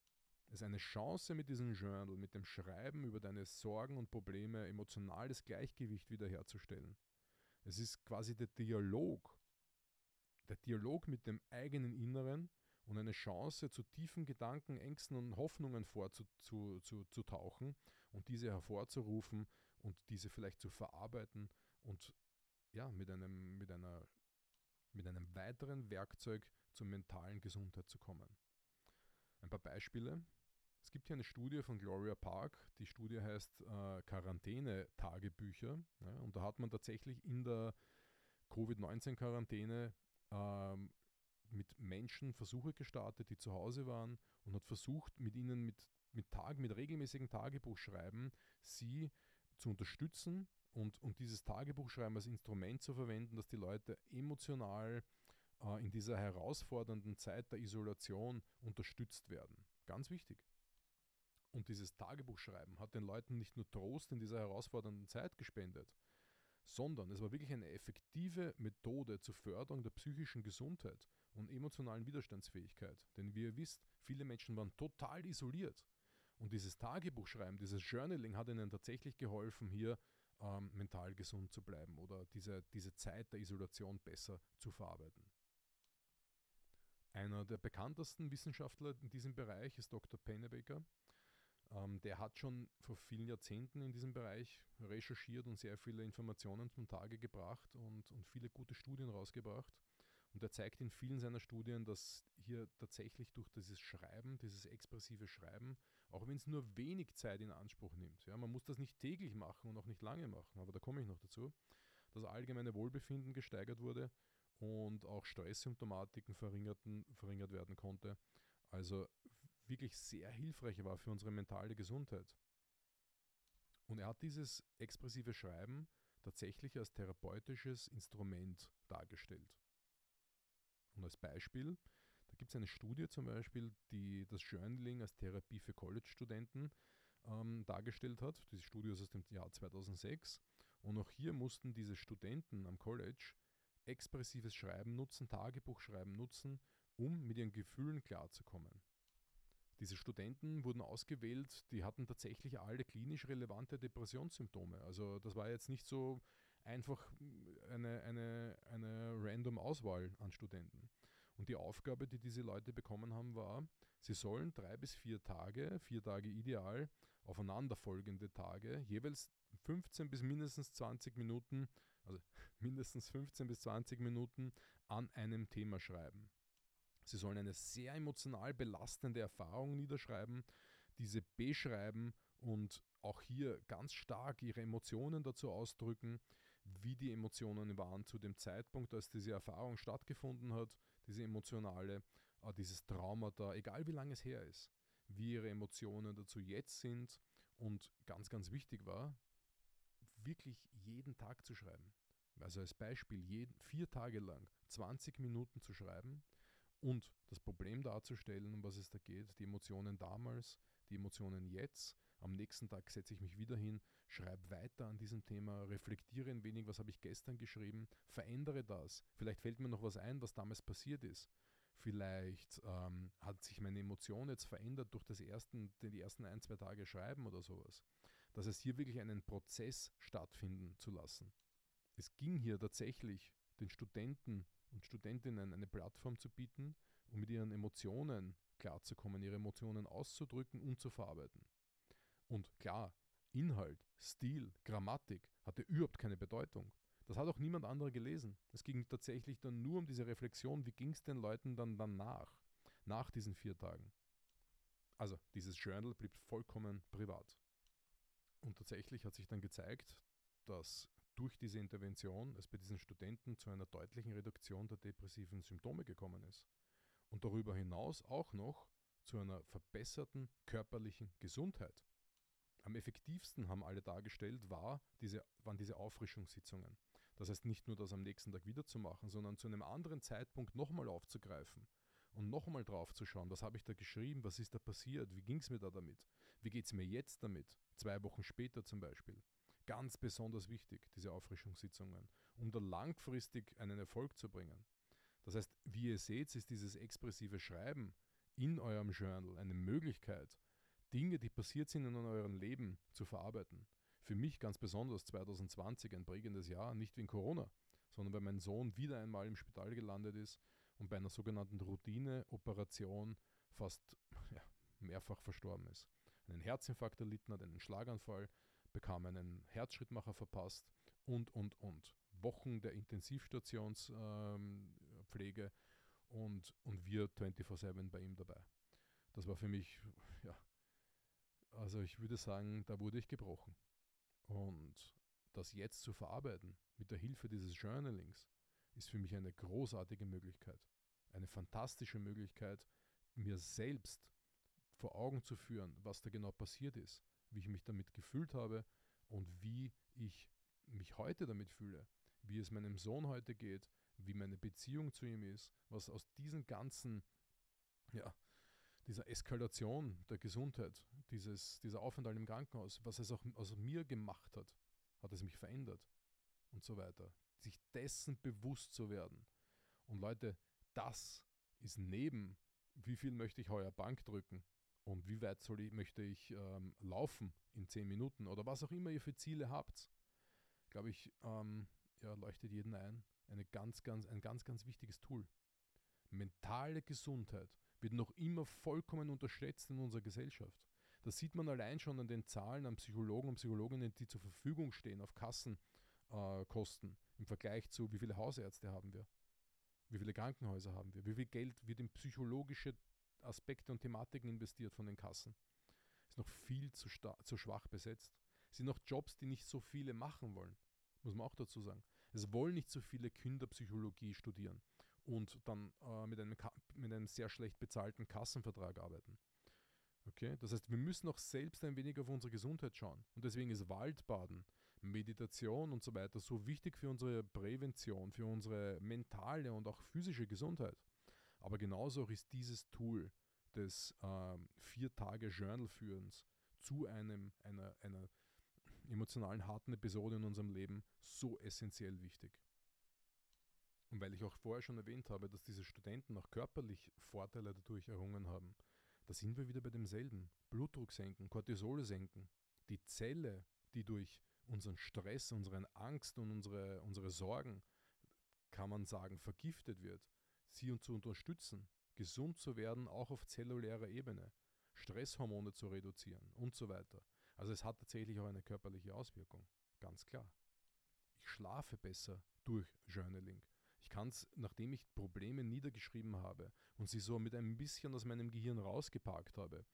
Es ist eine Chance mit diesem Journal, mit dem Schreiben über deine Sorgen und Probleme, emotionales Gleichgewicht wiederherzustellen. Es ist quasi der Dialog, der Dialog mit dem eigenen Inneren und eine Chance, zu tiefen Gedanken, Ängsten und Hoffnungen vorzutauchen und diese hervorzurufen und diese vielleicht zu verarbeiten und ja, mit einem, mit einer, mit einem weiteren Werkzeug zur mentalen Gesundheit zu kommen. Ein paar Beispiele. Es gibt hier eine Studie von Gloria Park. Die Studie heißt äh, Quarantäne-Tagebücher. Ja, und da hat man tatsächlich in der Covid-19-Quarantäne ähm, mit Menschen Versuche gestartet, die zu Hause waren und hat versucht, mit ihnen mit, mit, Tag, mit regelmäßigen Tagebuchschreiben sie zu unterstützen und, und dieses Tagebuchschreiben als Instrument zu verwenden, dass die Leute emotional äh, in dieser herausfordernden Zeit der Isolation unterstützt werden. Ganz wichtig. Und dieses Tagebuchschreiben hat den Leuten nicht nur Trost in dieser herausfordernden Zeit gespendet, sondern es war wirklich eine effektive Methode zur Förderung der psychischen Gesundheit und emotionalen Widerstandsfähigkeit. Denn wie ihr wisst, viele Menschen waren total isoliert. Und dieses Tagebuchschreiben, dieses Journaling hat ihnen tatsächlich geholfen, hier ähm, mental gesund zu bleiben oder diese, diese Zeit der Isolation besser zu verarbeiten. Einer der bekanntesten Wissenschaftler in diesem Bereich ist Dr. Pennebaker. Ähm, der hat schon vor vielen Jahrzehnten in diesem Bereich recherchiert und sehr viele Informationen zum Tage gebracht und, und viele gute Studien rausgebracht. Und er zeigt in vielen seiner Studien, dass hier tatsächlich durch dieses Schreiben, dieses expressive Schreiben, auch wenn es nur wenig Zeit in Anspruch nimmt, ja, man muss das nicht täglich machen und auch nicht lange machen, aber da komme ich noch dazu, das allgemeine Wohlbefinden gesteigert wurde und auch Stresssymptomatiken verringert werden konnte. Also wirklich sehr hilfreich war für unsere mentale Gesundheit. Und er hat dieses expressive Schreiben tatsächlich als therapeutisches Instrument dargestellt. Und als Beispiel, da gibt es eine Studie zum Beispiel, die das Journaling als Therapie für College-Studenten ähm, dargestellt hat. Diese Studie ist aus dem Jahr 2006. Und auch hier mussten diese Studenten am College expressives Schreiben nutzen, Tagebuchschreiben nutzen, um mit ihren Gefühlen klarzukommen. Diese Studenten wurden ausgewählt, die hatten tatsächlich alle klinisch relevante Depressionssymptome. Also das war jetzt nicht so einfach eine, eine, eine random Auswahl an Studenten. Und die Aufgabe, die diese Leute bekommen haben, war, sie sollen drei bis vier Tage, vier Tage ideal, aufeinanderfolgende Tage, jeweils 15 bis mindestens 20 Minuten, also mindestens 15 bis 20 Minuten an einem Thema schreiben. Sie sollen eine sehr emotional belastende Erfahrung niederschreiben, diese beschreiben und auch hier ganz stark ihre Emotionen dazu ausdrücken, wie die Emotionen waren zu dem Zeitpunkt, als diese Erfahrung stattgefunden hat, diese emotionale, äh, dieses Traumata, egal wie lange es her ist, wie ihre Emotionen dazu jetzt sind und ganz, ganz wichtig war, wirklich jeden Tag zu schreiben. Also als Beispiel, jeden, vier Tage lang 20 Minuten zu schreiben und das Problem darzustellen, um was es da geht, die Emotionen damals, die Emotionen jetzt. Am nächsten Tag setze ich mich wieder hin, schreibe weiter an diesem Thema, reflektiere ein wenig, was habe ich gestern geschrieben, verändere das. Vielleicht fällt mir noch was ein, was damals passiert ist. Vielleicht ähm, hat sich meine Emotion jetzt verändert durch das ersten, die ersten ein, zwei Tage Schreiben oder sowas. Dass es hier wirklich einen Prozess stattfinden zu lassen. Es ging hier tatsächlich den Studenten und Studentinnen eine Plattform zu bieten, um mit ihren Emotionen klarzukommen, ihre Emotionen auszudrücken und zu verarbeiten. Und klar, Inhalt, Stil, Grammatik hatte überhaupt keine Bedeutung. Das hat auch niemand anderer gelesen. Es ging tatsächlich dann nur um diese Reflexion, wie ging es den Leuten dann danach, nach diesen vier Tagen. Also dieses Journal blieb vollkommen privat. Und tatsächlich hat sich dann gezeigt, dass durch diese Intervention es bei diesen Studenten zu einer deutlichen Reduktion der depressiven Symptome gekommen ist. Und darüber hinaus auch noch zu einer verbesserten körperlichen Gesundheit. Am effektivsten haben alle dargestellt, war diese, waren diese Auffrischungssitzungen. Das heißt nicht nur das am nächsten Tag wieder zu machen, sondern zu einem anderen Zeitpunkt nochmal aufzugreifen und nochmal drauf zu schauen, was habe ich da geschrieben, was ist da passiert, wie ging es mir da damit, wie geht es mir jetzt damit, zwei Wochen später zum Beispiel. Ganz besonders wichtig, diese Auffrischungssitzungen, um da langfristig einen Erfolg zu bringen. Das heißt, wie ihr seht, ist dieses expressive Schreiben in eurem Journal eine Möglichkeit, Dinge, die passiert sind in eurem Leben, zu verarbeiten. Für mich ganz besonders 2020 ein prägendes Jahr, nicht wegen Corona, sondern weil mein Sohn wieder einmal im Spital gelandet ist und bei einer sogenannten Routineoperation fast ja, mehrfach verstorben ist. Einen Herzinfarkt erlitten hat, einen Schlaganfall, bekam einen Herzschrittmacher verpasst und, und, und. Wochen der Intensivstationspflege ähm, und, und wir 24-7 bei ihm dabei. Das war für mich, ja, also ich würde sagen, da wurde ich gebrochen. Und das jetzt zu verarbeiten mit der Hilfe dieses Journalings ist für mich eine großartige Möglichkeit. Eine fantastische Möglichkeit, mir selbst vor Augen zu führen, was da genau passiert ist, wie ich mich damit gefühlt habe und wie ich mich heute damit fühle, wie es meinem Sohn heute geht, wie meine Beziehung zu ihm ist, was aus diesen ganzen, ja, dieser Eskalation der Gesundheit, dieses, dieser Aufenthalt im Krankenhaus, was es auch aus mir gemacht hat, hat es mich verändert und so weiter. Sich dessen bewusst zu werden. Und Leute, das ist neben, wie viel möchte ich heuer Bank drücken und wie weit soll ich, möchte ich ähm, laufen in 10 Minuten oder was auch immer ihr für Ziele habt, glaube ich, ähm, ja, leuchtet jeden ein. Eine ganz, ganz, ein ganz, ganz wichtiges Tool. Mentale Gesundheit wird noch immer vollkommen unterschätzt in unserer Gesellschaft. Das sieht man allein schon an den Zahlen an Psychologen und Psychologinnen, die zur Verfügung stehen auf Kassenkosten äh, im Vergleich zu, wie viele Hausärzte haben wir, wie viele Krankenhäuser haben wir, wie viel Geld wird in psychologische Aspekte und Thematiken investiert von den Kassen. Ist noch viel zu, zu schwach besetzt. Es sind noch Jobs, die nicht so viele machen wollen, muss man auch dazu sagen. Es wollen nicht so viele Kinder Psychologie studieren und dann äh, mit, einem mit einem sehr schlecht bezahlten Kassenvertrag arbeiten. Okay? Das heißt, wir müssen auch selbst ein wenig auf unsere Gesundheit schauen. Und deswegen ist Waldbaden, Meditation und so weiter so wichtig für unsere Prävention, für unsere mentale und auch physische Gesundheit. Aber genauso ist dieses Tool des äh, vier Tage Journal-Führens zu einem, einer, einer emotionalen harten Episode in unserem Leben so essentiell wichtig. Und weil ich auch vorher schon erwähnt habe, dass diese Studenten auch körperlich Vorteile dadurch errungen haben, da sind wir wieder bei demselben. Blutdruck senken, Cortisol senken. Die Zelle, die durch unseren Stress, unsere Angst und unsere, unsere Sorgen, kann man sagen, vergiftet wird, sie uns zu unterstützen, gesund zu werden, auch auf zellulärer Ebene, Stresshormone zu reduzieren und so weiter. Also es hat tatsächlich auch eine körperliche Auswirkung, ganz klar. Ich schlafe besser durch Journaling. Ich kann es, nachdem ich Probleme niedergeschrieben habe und sie so mit ein bisschen aus meinem Gehirn rausgeparkt habe,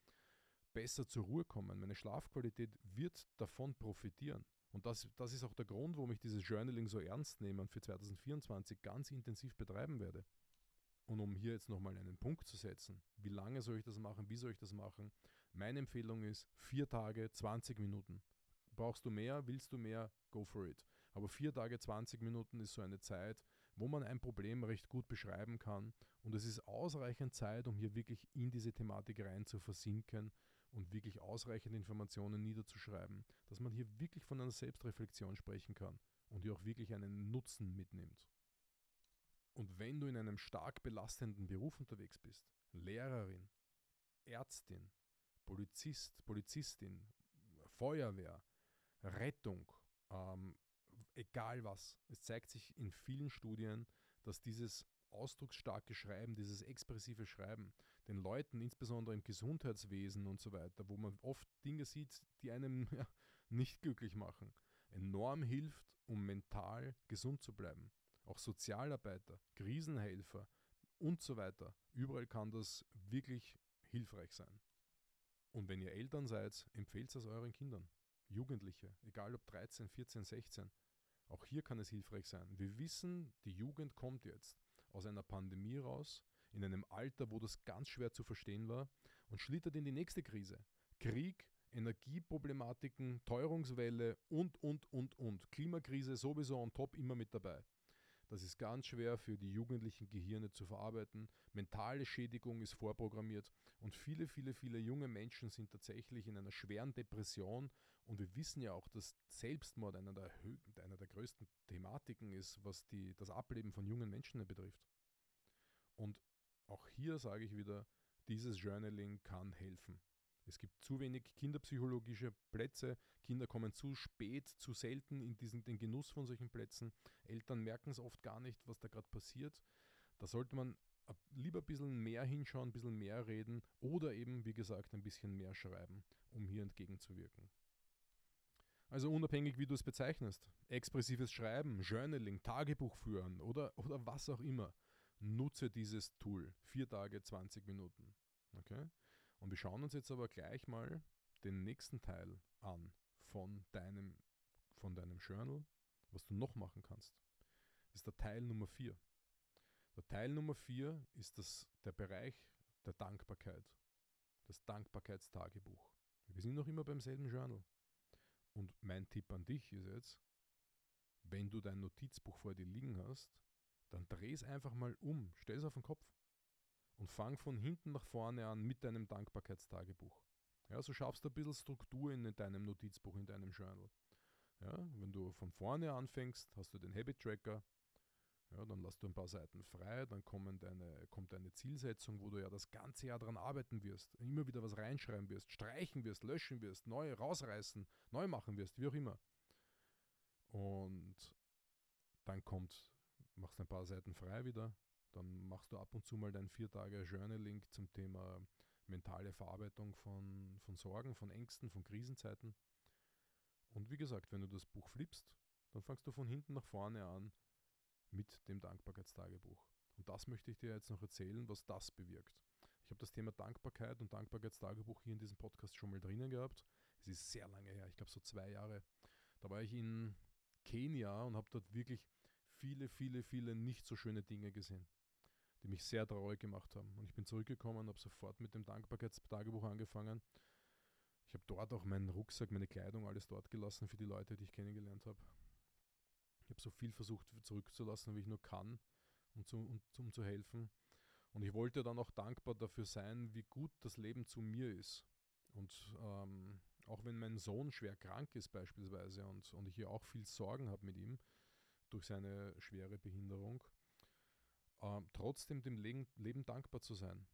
besser zur Ruhe kommen. Meine Schlafqualität wird davon profitieren. Und das, das ist auch der Grund, warum ich dieses Journaling so ernst nehme und für 2024 ganz intensiv betreiben werde. Und um hier jetzt nochmal einen Punkt zu setzen, wie lange soll ich das machen, wie soll ich das machen? Meine Empfehlung ist vier Tage, 20 Minuten. Brauchst du mehr, willst du mehr, go for it. Aber vier Tage, 20 Minuten ist so eine Zeit, wo man ein Problem recht gut beschreiben kann. Und es ist ausreichend Zeit, um hier wirklich in diese Thematik rein zu versinken und wirklich ausreichend Informationen niederzuschreiben, dass man hier wirklich von einer Selbstreflexion sprechen kann und hier auch wirklich einen Nutzen mitnimmt. Und wenn du in einem stark belastenden Beruf unterwegs bist, Lehrerin, Ärztin, Polizist, Polizistin, Feuerwehr, Rettung, ähm, egal was. Es zeigt sich in vielen Studien, dass dieses ausdrucksstarke Schreiben, dieses expressive Schreiben den Leuten, insbesondere im Gesundheitswesen und so weiter, wo man oft Dinge sieht, die einem ja, nicht glücklich machen, enorm hilft, um mental gesund zu bleiben. Auch Sozialarbeiter, Krisenhelfer und so weiter. Überall kann das wirklich hilfreich sein. Und wenn ihr Eltern seid, empfehlt es euren Kindern. Jugendliche, egal ob 13, 14, 16. Auch hier kann es hilfreich sein. Wir wissen, die Jugend kommt jetzt aus einer Pandemie raus, in einem Alter, wo das ganz schwer zu verstehen war und schlittert in die nächste Krise. Krieg, Energieproblematiken, Teuerungswelle und, und, und, und. Klimakrise sowieso on top immer mit dabei. Das ist ganz schwer für die jugendlichen Gehirne zu verarbeiten. Mentale Schädigung ist vorprogrammiert und viele, viele, viele junge Menschen sind tatsächlich in einer schweren Depression. Und wir wissen ja auch, dass Selbstmord einer der, einer der größten Thematiken ist, was die, das Ableben von jungen Menschen betrifft. Und auch hier sage ich wieder, dieses Journaling kann helfen. Es gibt zu wenig kinderpsychologische Plätze. Kinder kommen zu spät, zu selten in diesen, den Genuss von solchen Plätzen. Eltern merken es oft gar nicht, was da gerade passiert. Da sollte man lieber ein bisschen mehr hinschauen, ein bisschen mehr reden oder eben, wie gesagt, ein bisschen mehr schreiben, um hier entgegenzuwirken. Also unabhängig, wie du es bezeichnest, expressives Schreiben, Journaling, Tagebuch führen oder, oder was auch immer, nutze dieses Tool. Vier Tage, 20 Minuten. Okay? Und wir schauen uns jetzt aber gleich mal den nächsten Teil an von deinem, von deinem Journal, was du noch machen kannst. Das ist der Teil Nummer 4. Der Teil Nummer 4 ist das, der Bereich der Dankbarkeit, das Dankbarkeitstagebuch. Wir sind noch immer beim selben Journal. Und mein Tipp an dich ist jetzt, wenn du dein Notizbuch vor dir liegen hast, dann dreh es einfach mal um, stell es auf den Kopf und fang von hinten nach vorne an mit deinem Dankbarkeitstagebuch. Ja, so schaffst du ein bisschen Struktur in deinem Notizbuch, in deinem Journal. Ja, wenn du von vorne anfängst, hast du den Habit Tracker. Ja, dann lässt du ein paar Seiten frei, dann kommen deine, kommt deine Zielsetzung, wo du ja das ganze Jahr daran arbeiten wirst, immer wieder was reinschreiben wirst, streichen wirst, löschen wirst, neu rausreißen, neu machen wirst, wie auch immer. Und dann kommt, machst ein paar Seiten frei wieder, dann machst du ab und zu mal dein vier Tage Journaling zum Thema mentale Verarbeitung von, von Sorgen, von Ängsten, von Krisenzeiten. Und wie gesagt, wenn du das Buch flippst, dann fangst du von hinten nach vorne an mit dem Dankbarkeitstagebuch. Und das möchte ich dir jetzt noch erzählen, was das bewirkt. Ich habe das Thema Dankbarkeit und Dankbarkeitstagebuch hier in diesem Podcast schon mal drinnen gehabt. Es ist sehr lange her, ich glaube so zwei Jahre. Da war ich in Kenia und habe dort wirklich viele, viele, viele nicht so schöne Dinge gesehen die mich sehr traurig gemacht haben. Und ich bin zurückgekommen, habe sofort mit dem Dankbarkeitstagebuch angefangen. Ich habe dort auch meinen Rucksack, meine Kleidung, alles dort gelassen für die Leute, die ich kennengelernt habe. Ich habe so viel versucht zurückzulassen, wie ich nur kann, um zu, um, um zu helfen. Und ich wollte dann auch dankbar dafür sein, wie gut das Leben zu mir ist. Und ähm, auch wenn mein Sohn schwer krank ist beispielsweise und, und ich hier auch viel Sorgen habe mit ihm durch seine schwere Behinderung, ähm, trotzdem dem Leben, Leben dankbar zu sein.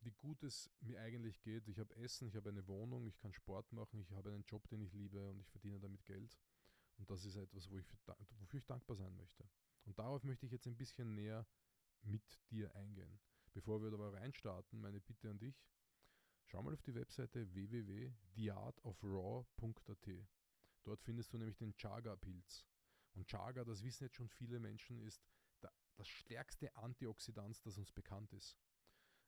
Wie gut es mir eigentlich geht. Ich habe Essen, ich habe eine Wohnung, ich kann Sport machen, ich habe einen Job, den ich liebe und ich verdiene damit Geld. Und das ist etwas, wo ich für, wofür ich dankbar sein möchte. Und darauf möchte ich jetzt ein bisschen näher mit dir eingehen. Bevor wir aber reinstarten, meine Bitte an dich, schau mal auf die Webseite www.theartofraw.at. Dort findest du nämlich den Chaga-Pilz. Und Chaga, das wissen jetzt schon viele Menschen, ist das stärkste Antioxidant, das uns bekannt ist.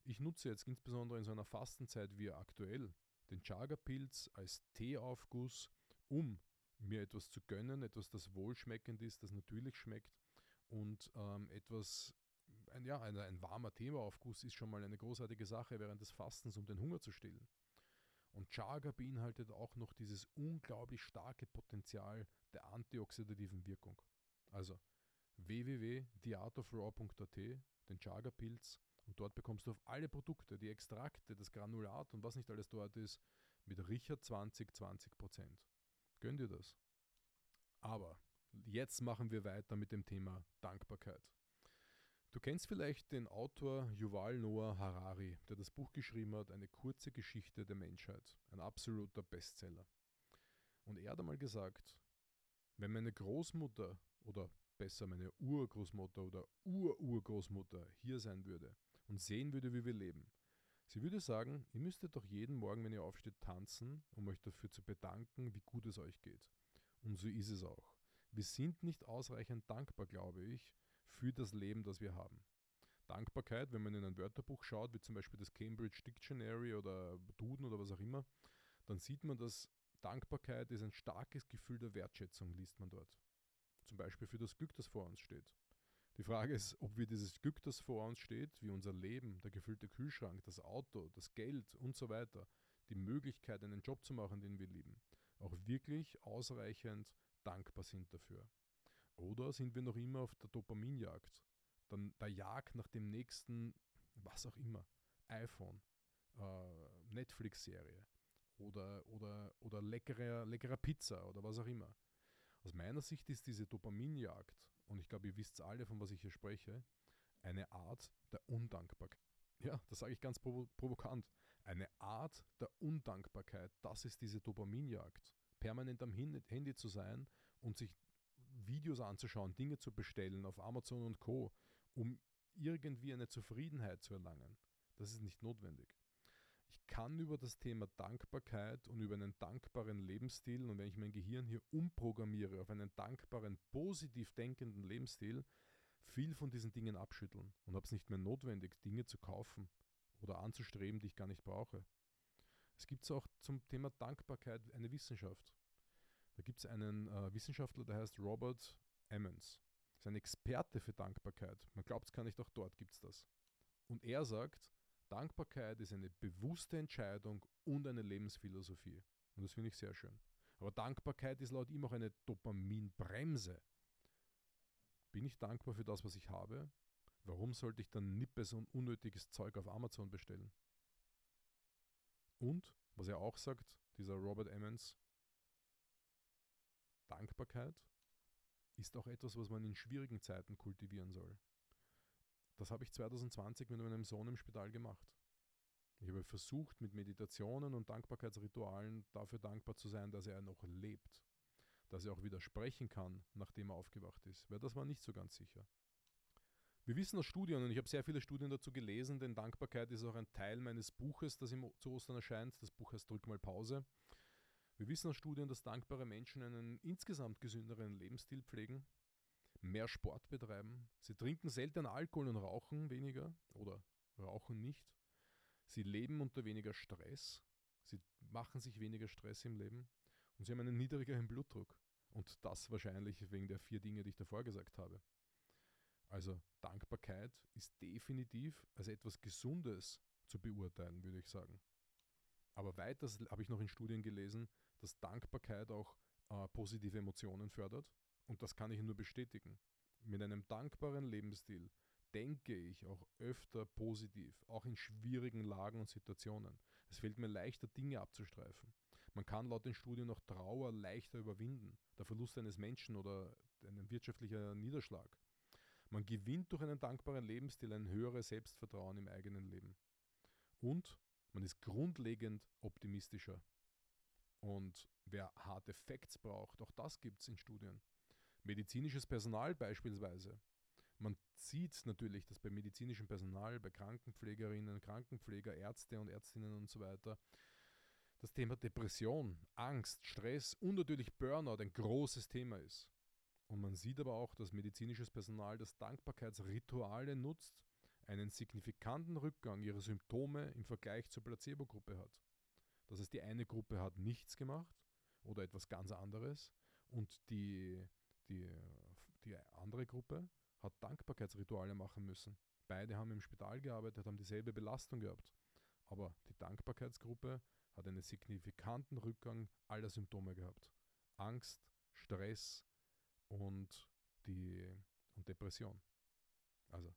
Ich nutze jetzt insbesondere in so einer Fastenzeit wie aktuell den Chaga-Pilz als Teeaufguss, um mir etwas zu gönnen, etwas, das wohlschmeckend ist, das natürlich schmeckt und ähm, etwas, ein, ja, ein, ein warmer Teeaufguss ist schon mal eine großartige Sache während des Fastens, um den Hunger zu stillen. Und Chaga beinhaltet auch noch dieses unglaublich starke Potenzial der antioxidativen Wirkung. Also www.theartofraw.at, den Chaga-Pilz, und dort bekommst du auf alle Produkte, die Extrakte, das Granulat und was nicht alles dort ist, mit Richard 20, 20 Prozent. Gönn dir das. Aber jetzt machen wir weiter mit dem Thema Dankbarkeit. Du kennst vielleicht den Autor Yuval Noah Harari, der das Buch geschrieben hat, Eine kurze Geschichte der Menschheit. Ein absoluter Bestseller. Und er hat einmal gesagt, wenn meine Großmutter oder besser meine Urgroßmutter oder Ururgroßmutter hier sein würde und sehen würde, wie wir leben. Sie würde sagen, ihr müsstet doch jeden Morgen, wenn ihr aufsteht, tanzen, um euch dafür zu bedanken, wie gut es euch geht. Und so ist es auch. Wir sind nicht ausreichend dankbar, glaube ich, für das Leben, das wir haben. Dankbarkeit, wenn man in ein Wörterbuch schaut, wie zum Beispiel das Cambridge Dictionary oder Duden oder was auch immer, dann sieht man, dass Dankbarkeit ist ein starkes Gefühl der Wertschätzung, liest man dort zum Beispiel für das Glück, das vor uns steht. Die Frage ist, ob wir dieses Glück, das vor uns steht, wie unser Leben, der gefüllte Kühlschrank, das Auto, das Geld und so weiter, die Möglichkeit, einen Job zu machen, den wir lieben, auch wirklich ausreichend dankbar sind dafür. Oder sind wir noch immer auf der Dopaminjagd, dann der Jagd nach dem nächsten, was auch immer, iPhone, äh, Netflix-Serie oder, oder, oder leckerer, leckerer Pizza oder was auch immer. Aus meiner Sicht ist diese Dopaminjagd, und ich glaube, ihr wisst alle, von was ich hier spreche, eine Art der Undankbarkeit. Ja, das sage ich ganz provo provokant. Eine Art der Undankbarkeit, das ist diese Dopaminjagd. Permanent am Handy zu sein und sich Videos anzuschauen, Dinge zu bestellen auf Amazon und Co., um irgendwie eine Zufriedenheit zu erlangen. Das ist nicht notwendig. Ich kann über das Thema Dankbarkeit und über einen dankbaren Lebensstil und wenn ich mein Gehirn hier umprogrammiere auf einen dankbaren, positiv denkenden Lebensstil, viel von diesen Dingen abschütteln und habe es nicht mehr notwendig, Dinge zu kaufen oder anzustreben, die ich gar nicht brauche. Es gibt auch zum Thema Dankbarkeit eine Wissenschaft. Da gibt es einen äh, Wissenschaftler, der heißt Robert Emmons. Ist ein Experte für Dankbarkeit. Man glaubt es gar nicht, auch dort gibt es das. Und er sagt, Dankbarkeit ist eine bewusste Entscheidung und eine Lebensphilosophie. Und das finde ich sehr schön. Aber Dankbarkeit ist laut ihm auch eine Dopaminbremse. Bin ich dankbar für das, was ich habe? Warum sollte ich dann Nippes und unnötiges Zeug auf Amazon bestellen? Und, was er auch sagt, dieser Robert Emmons, Dankbarkeit ist auch etwas, was man in schwierigen Zeiten kultivieren soll. Das habe ich 2020 mit meinem Sohn im Spital gemacht. Ich habe versucht, mit Meditationen und Dankbarkeitsritualen dafür dankbar zu sein, dass er noch lebt. Dass er auch wieder sprechen kann, nachdem er aufgewacht ist. Weil das war nicht so ganz sicher. Wir wissen aus Studien, und ich habe sehr viele Studien dazu gelesen, denn Dankbarkeit ist auch ein Teil meines Buches, das im, zu Ostern erscheint. Das Buch heißt Drück mal Pause. Wir wissen aus Studien, dass dankbare Menschen einen insgesamt gesünderen Lebensstil pflegen, mehr Sport betreiben. Sie trinken selten Alkohol und rauchen weniger oder rauchen nicht. Sie leben unter weniger Stress. Sie machen sich weniger Stress im Leben und sie haben einen niedrigeren Blutdruck. Und das wahrscheinlich wegen der vier Dinge, die ich davor gesagt habe. Also Dankbarkeit ist definitiv als etwas Gesundes zu beurteilen, würde ich sagen. Aber weiters habe ich noch in Studien gelesen, dass Dankbarkeit auch äh, positive Emotionen fördert und das kann ich nur bestätigen. Mit einem dankbaren Lebensstil denke ich auch öfter positiv, auch in schwierigen Lagen und Situationen. Es fällt mir leichter, Dinge abzustreifen. Man kann laut den Studien auch Trauer leichter überwinden, der Verlust eines Menschen oder ein wirtschaftlicher Niederschlag. Man gewinnt durch einen dankbaren Lebensstil ein höheres Selbstvertrauen im eigenen Leben. Und man ist grundlegend optimistischer. Und wer harte Facts braucht, auch das gibt es in Studien medizinisches Personal beispielsweise. Man sieht natürlich, dass bei medizinischem Personal, bei Krankenpflegerinnen, Krankenpfleger, Ärzte und Ärztinnen und so weiter, das Thema Depression, Angst, Stress und natürlich Burnout ein großes Thema ist. Und man sieht aber auch, dass medizinisches Personal das Dankbarkeitsrituale nutzt, einen signifikanten Rückgang ihrer Symptome im Vergleich zur Placebo-Gruppe hat. Das heißt, die eine Gruppe hat nichts gemacht oder etwas ganz anderes und die die, die andere Gruppe hat Dankbarkeitsrituale machen müssen. Beide haben im Spital gearbeitet, haben dieselbe Belastung gehabt. Aber die Dankbarkeitsgruppe hat einen signifikanten Rückgang aller Symptome gehabt. Angst, Stress und, die, und Depression. Also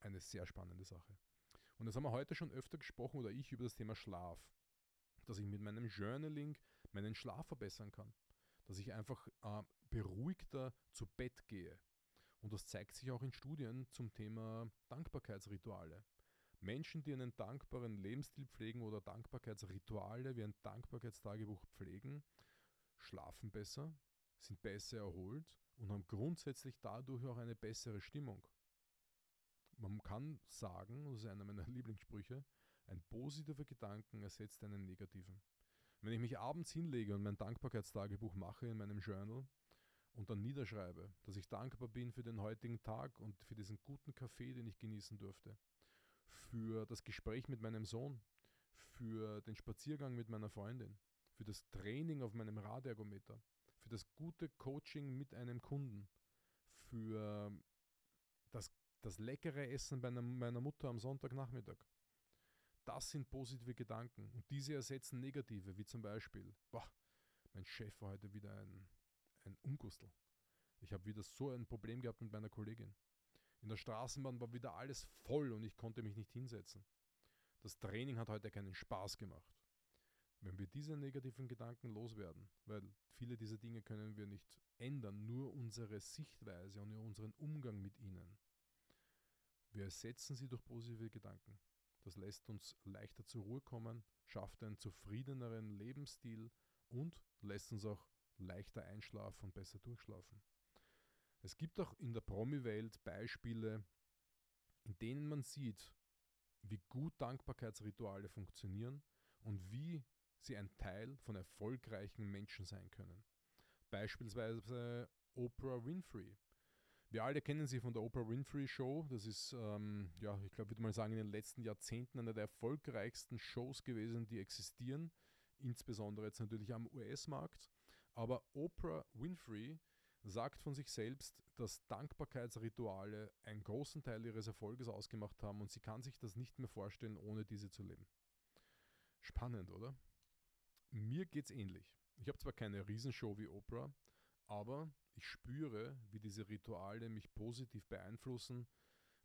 eine sehr spannende Sache. Und jetzt haben wir heute schon öfter gesprochen, oder ich, über das Thema Schlaf. Dass ich mit meinem Journaling meinen Schlaf verbessern kann. Dass ich einfach äh, beruhigter zu Bett gehe. Und das zeigt sich auch in Studien zum Thema Dankbarkeitsrituale. Menschen, die einen dankbaren Lebensstil pflegen oder Dankbarkeitsrituale wie ein Dankbarkeitstagebuch pflegen, schlafen besser, sind besser erholt und haben grundsätzlich dadurch auch eine bessere Stimmung. Man kann sagen, das ist einer meiner Lieblingssprüche, ein positiver Gedanken ersetzt einen negativen. Wenn ich mich abends hinlege und mein Dankbarkeitstagebuch mache in meinem Journal, und dann niederschreibe, dass ich dankbar bin für den heutigen Tag und für diesen guten Kaffee, den ich genießen durfte, für das Gespräch mit meinem Sohn, für den Spaziergang mit meiner Freundin, für das Training auf meinem Radergometer, für das gute Coaching mit einem Kunden, für das, das leckere Essen bei meiner Mutter am Sonntagnachmittag. Das sind positive Gedanken und diese ersetzen negative, wie zum Beispiel, boah, mein Chef war heute wieder ein, ein Ungustel. Ich habe wieder so ein Problem gehabt mit meiner Kollegin. In der Straßenbahn war wieder alles voll und ich konnte mich nicht hinsetzen. Das Training hat heute keinen Spaß gemacht. Wenn wir diese negativen Gedanken loswerden, weil viele dieser Dinge können wir nicht ändern, nur unsere Sichtweise und unseren Umgang mit ihnen. Wir ersetzen sie durch positive Gedanken. Das lässt uns leichter zur Ruhe kommen, schafft einen zufriedeneren Lebensstil und lässt uns auch leichter einschlafen und besser durchschlafen. Es gibt auch in der Promi-Welt Beispiele, in denen man sieht, wie gut Dankbarkeitsrituale funktionieren und wie sie ein Teil von erfolgreichen Menschen sein können. Beispielsweise Oprah Winfrey. Wir alle kennen sie von der Oprah Winfrey Show. Das ist, ähm, ja, ich glaube, würde mal sagen, in den letzten Jahrzehnten eine der erfolgreichsten Shows gewesen, die existieren. Insbesondere jetzt natürlich am US-Markt. Aber Oprah Winfrey sagt von sich selbst, dass Dankbarkeitsrituale einen großen Teil ihres Erfolges ausgemacht haben und sie kann sich das nicht mehr vorstellen, ohne diese zu leben. Spannend, oder? Mir geht's ähnlich. Ich habe zwar keine Riesenshow wie Oprah, aber ich spüre, wie diese Rituale mich positiv beeinflussen,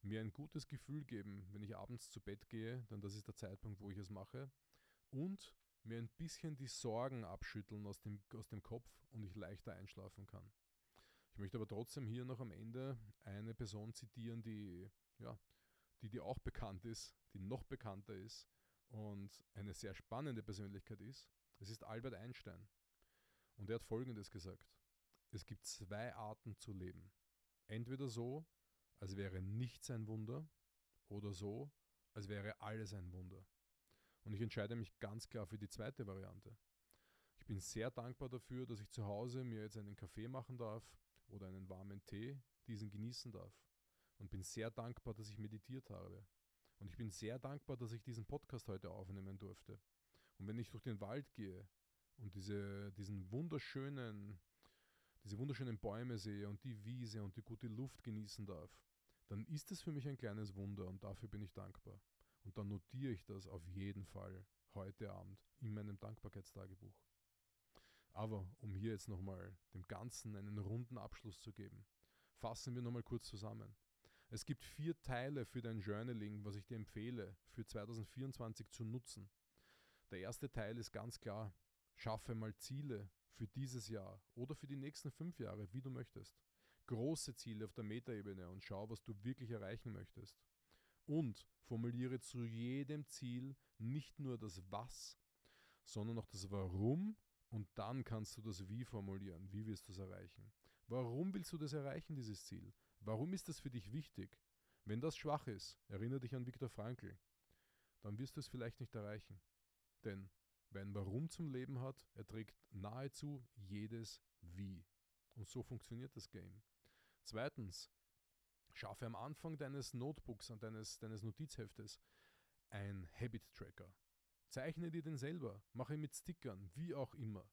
mir ein gutes Gefühl geben, wenn ich abends zu Bett gehe, denn das ist der Zeitpunkt, wo ich es mache, und mir ein bisschen die Sorgen abschütteln aus dem, aus dem Kopf und ich leichter einschlafen kann. Ich möchte aber trotzdem hier noch am Ende eine Person zitieren, die, ja, die dir auch bekannt ist, die noch bekannter ist und eine sehr spannende Persönlichkeit ist. Es ist Albert Einstein. Und er hat Folgendes gesagt. Es gibt zwei Arten zu leben. Entweder so, als wäre nichts ein Wunder, oder so, als wäre alles ein Wunder. Und ich entscheide mich ganz klar für die zweite Variante. Ich bin sehr dankbar dafür, dass ich zu Hause mir jetzt einen Kaffee machen darf, oder einen warmen Tee diesen genießen darf. Und bin sehr dankbar, dass ich meditiert habe. Und ich bin sehr dankbar, dass ich diesen Podcast heute aufnehmen durfte. Und wenn ich durch den Wald gehe und diese, diesen wunderschönen, diese wunderschönen Bäume sehe und die Wiese und die gute Luft genießen darf, dann ist es für mich ein kleines Wunder und dafür bin ich dankbar. Und dann notiere ich das auf jeden Fall heute Abend in meinem Dankbarkeitstagebuch. Aber um hier jetzt nochmal dem Ganzen einen runden Abschluss zu geben, fassen wir nochmal kurz zusammen. Es gibt vier Teile für dein Journaling, was ich dir empfehle, für 2024 zu nutzen. Der erste Teil ist ganz klar, schaffe mal Ziele für dieses Jahr oder für die nächsten fünf Jahre, wie du möchtest. Große Ziele auf der Metaebene und schau, was du wirklich erreichen möchtest. Und formuliere zu jedem Ziel nicht nur das Was, sondern auch das Warum und dann kannst du das Wie formulieren. Wie wirst du es erreichen? Warum willst du das erreichen, dieses Ziel? Warum ist das für dich wichtig? Wenn das schwach ist, erinnere dich an Viktor Frankl, dann wirst du es vielleicht nicht erreichen. Denn wer ein Warum zum Leben hat, erträgt nahezu jedes Wie. Und so funktioniert das Game. Zweitens, schaffe am Anfang deines Notebooks, deines, deines Notizheftes, ein Habit Tracker. Zeichne dir den selber, mache ihn mit Stickern, wie auch immer.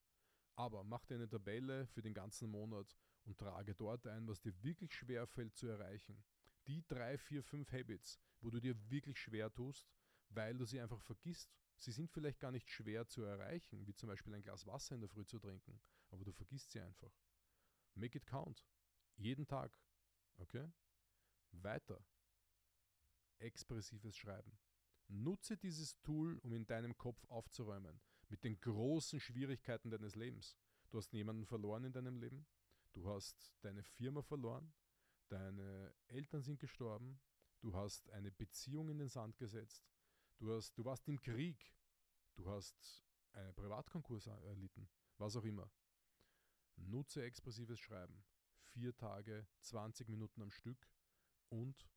Aber mach dir eine Tabelle für den ganzen Monat und trage dort ein, was dir wirklich schwer fällt zu erreichen. Die drei, vier, fünf Habits, wo du dir wirklich schwer tust, weil du sie einfach vergisst. Sie sind vielleicht gar nicht schwer zu erreichen, wie zum Beispiel ein Glas Wasser in der Früh zu trinken, aber du vergisst sie einfach. Make it count. Jeden Tag. Okay? Weiter. Expressives Schreiben. Nutze dieses Tool, um in deinem Kopf aufzuräumen mit den großen Schwierigkeiten deines Lebens. Du hast jemanden verloren in deinem Leben, du hast deine Firma verloren, deine Eltern sind gestorben, du hast eine Beziehung in den Sand gesetzt, du, hast, du warst im Krieg, du hast einen Privatkonkurs erlitten, was auch immer. Nutze expressives Schreiben. Vier Tage, 20 Minuten am Stück und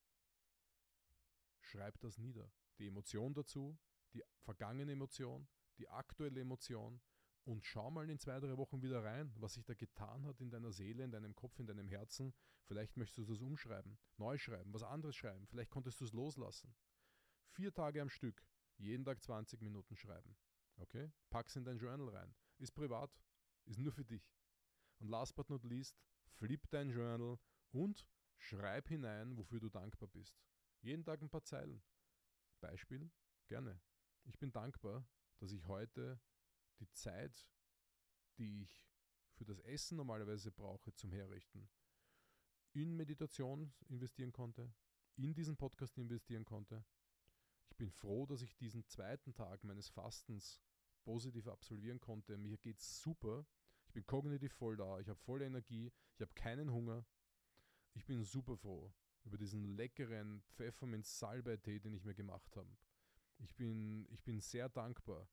schreib das nieder die Emotion dazu, die vergangene Emotion, die aktuelle Emotion und schau mal in zwei, drei Wochen wieder rein, was sich da getan hat in deiner Seele, in deinem Kopf, in deinem Herzen. Vielleicht möchtest du das umschreiben, neu schreiben, was anderes schreiben. Vielleicht konntest du es loslassen. Vier Tage am Stück, jeden Tag 20 Minuten schreiben. Okay? Pack's in dein Journal rein. Ist privat, ist nur für dich. Und last but not least, flip dein Journal und Schreib hinein, wofür du dankbar bist. Jeden Tag ein paar Zeilen. Beispiel? Gerne. Ich bin dankbar, dass ich heute die Zeit, die ich für das Essen normalerweise brauche zum Herrichten, in Meditation investieren konnte, in diesen Podcast investieren konnte. Ich bin froh, dass ich diesen zweiten Tag meines Fastens positiv absolvieren konnte. Mir geht's super. Ich bin kognitiv voll da. Ich habe volle Energie. Ich habe keinen Hunger. Ich bin super froh über diesen leckeren Pfefferminz-Salbei-Tee, den ich mir gemacht habe. Ich bin, ich bin sehr dankbar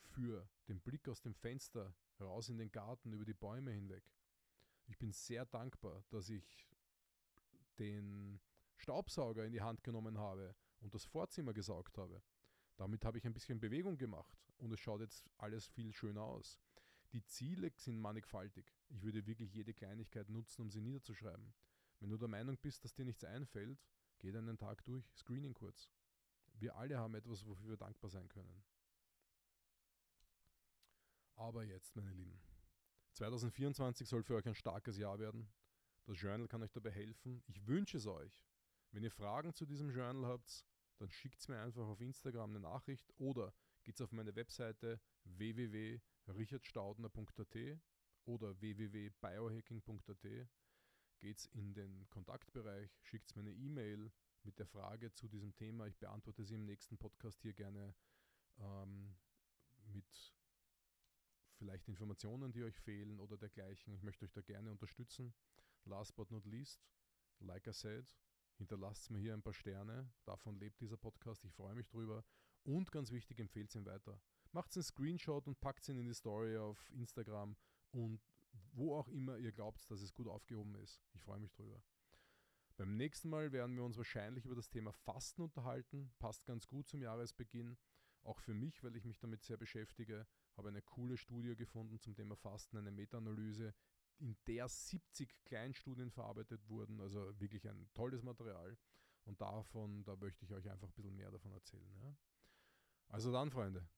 für den Blick aus dem Fenster raus in den Garten über die Bäume hinweg. Ich bin sehr dankbar, dass ich den Staubsauger in die Hand genommen habe und das Vorzimmer gesaugt habe. Damit habe ich ein bisschen Bewegung gemacht und es schaut jetzt alles viel schöner aus. Die Ziele sind mannigfaltig. Ich würde wirklich jede Kleinigkeit nutzen, um sie niederzuschreiben. Wenn du der Meinung bist, dass dir nichts einfällt, geh einen Tag durch, Screening kurz. Wir alle haben etwas, wofür wir dankbar sein können. Aber jetzt, meine Lieben, 2024 soll für euch ein starkes Jahr werden. Das Journal kann euch dabei helfen. Ich wünsche es euch. Wenn ihr Fragen zu diesem Journal habt, dann schickt es mir einfach auf Instagram eine Nachricht oder geht auf meine Webseite www.richardstaudner.at oder www.biohacking.at, geht in den Kontaktbereich, schickt mir eine E-Mail mit der Frage zu diesem Thema. Ich beantworte sie im nächsten Podcast hier gerne ähm, mit vielleicht Informationen, die euch fehlen oder dergleichen. Ich möchte euch da gerne unterstützen. Last but not least, like I said, hinterlasst mir hier ein paar Sterne. Davon lebt dieser Podcast. Ich freue mich drüber. Und ganz wichtig, empfehlt ihn weiter. Macht einen Screenshot und packt ihn in die Story auf Instagram und wo auch immer ihr glaubt, dass es gut aufgehoben ist. Ich freue mich drüber. Beim nächsten Mal werden wir uns wahrscheinlich über das Thema Fasten unterhalten. Passt ganz gut zum Jahresbeginn. Auch für mich, weil ich mich damit sehr beschäftige, habe eine coole Studie gefunden zum Thema Fasten, eine Meta-Analyse, in der 70 Kleinstudien verarbeitet wurden. Also wirklich ein tolles Material. Und davon, da möchte ich euch einfach ein bisschen mehr davon erzählen. Ja? Also dann, Freunde,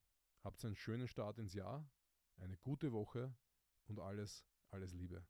habt einen schönen Start ins Jahr, eine gute Woche und alles, alles Liebe.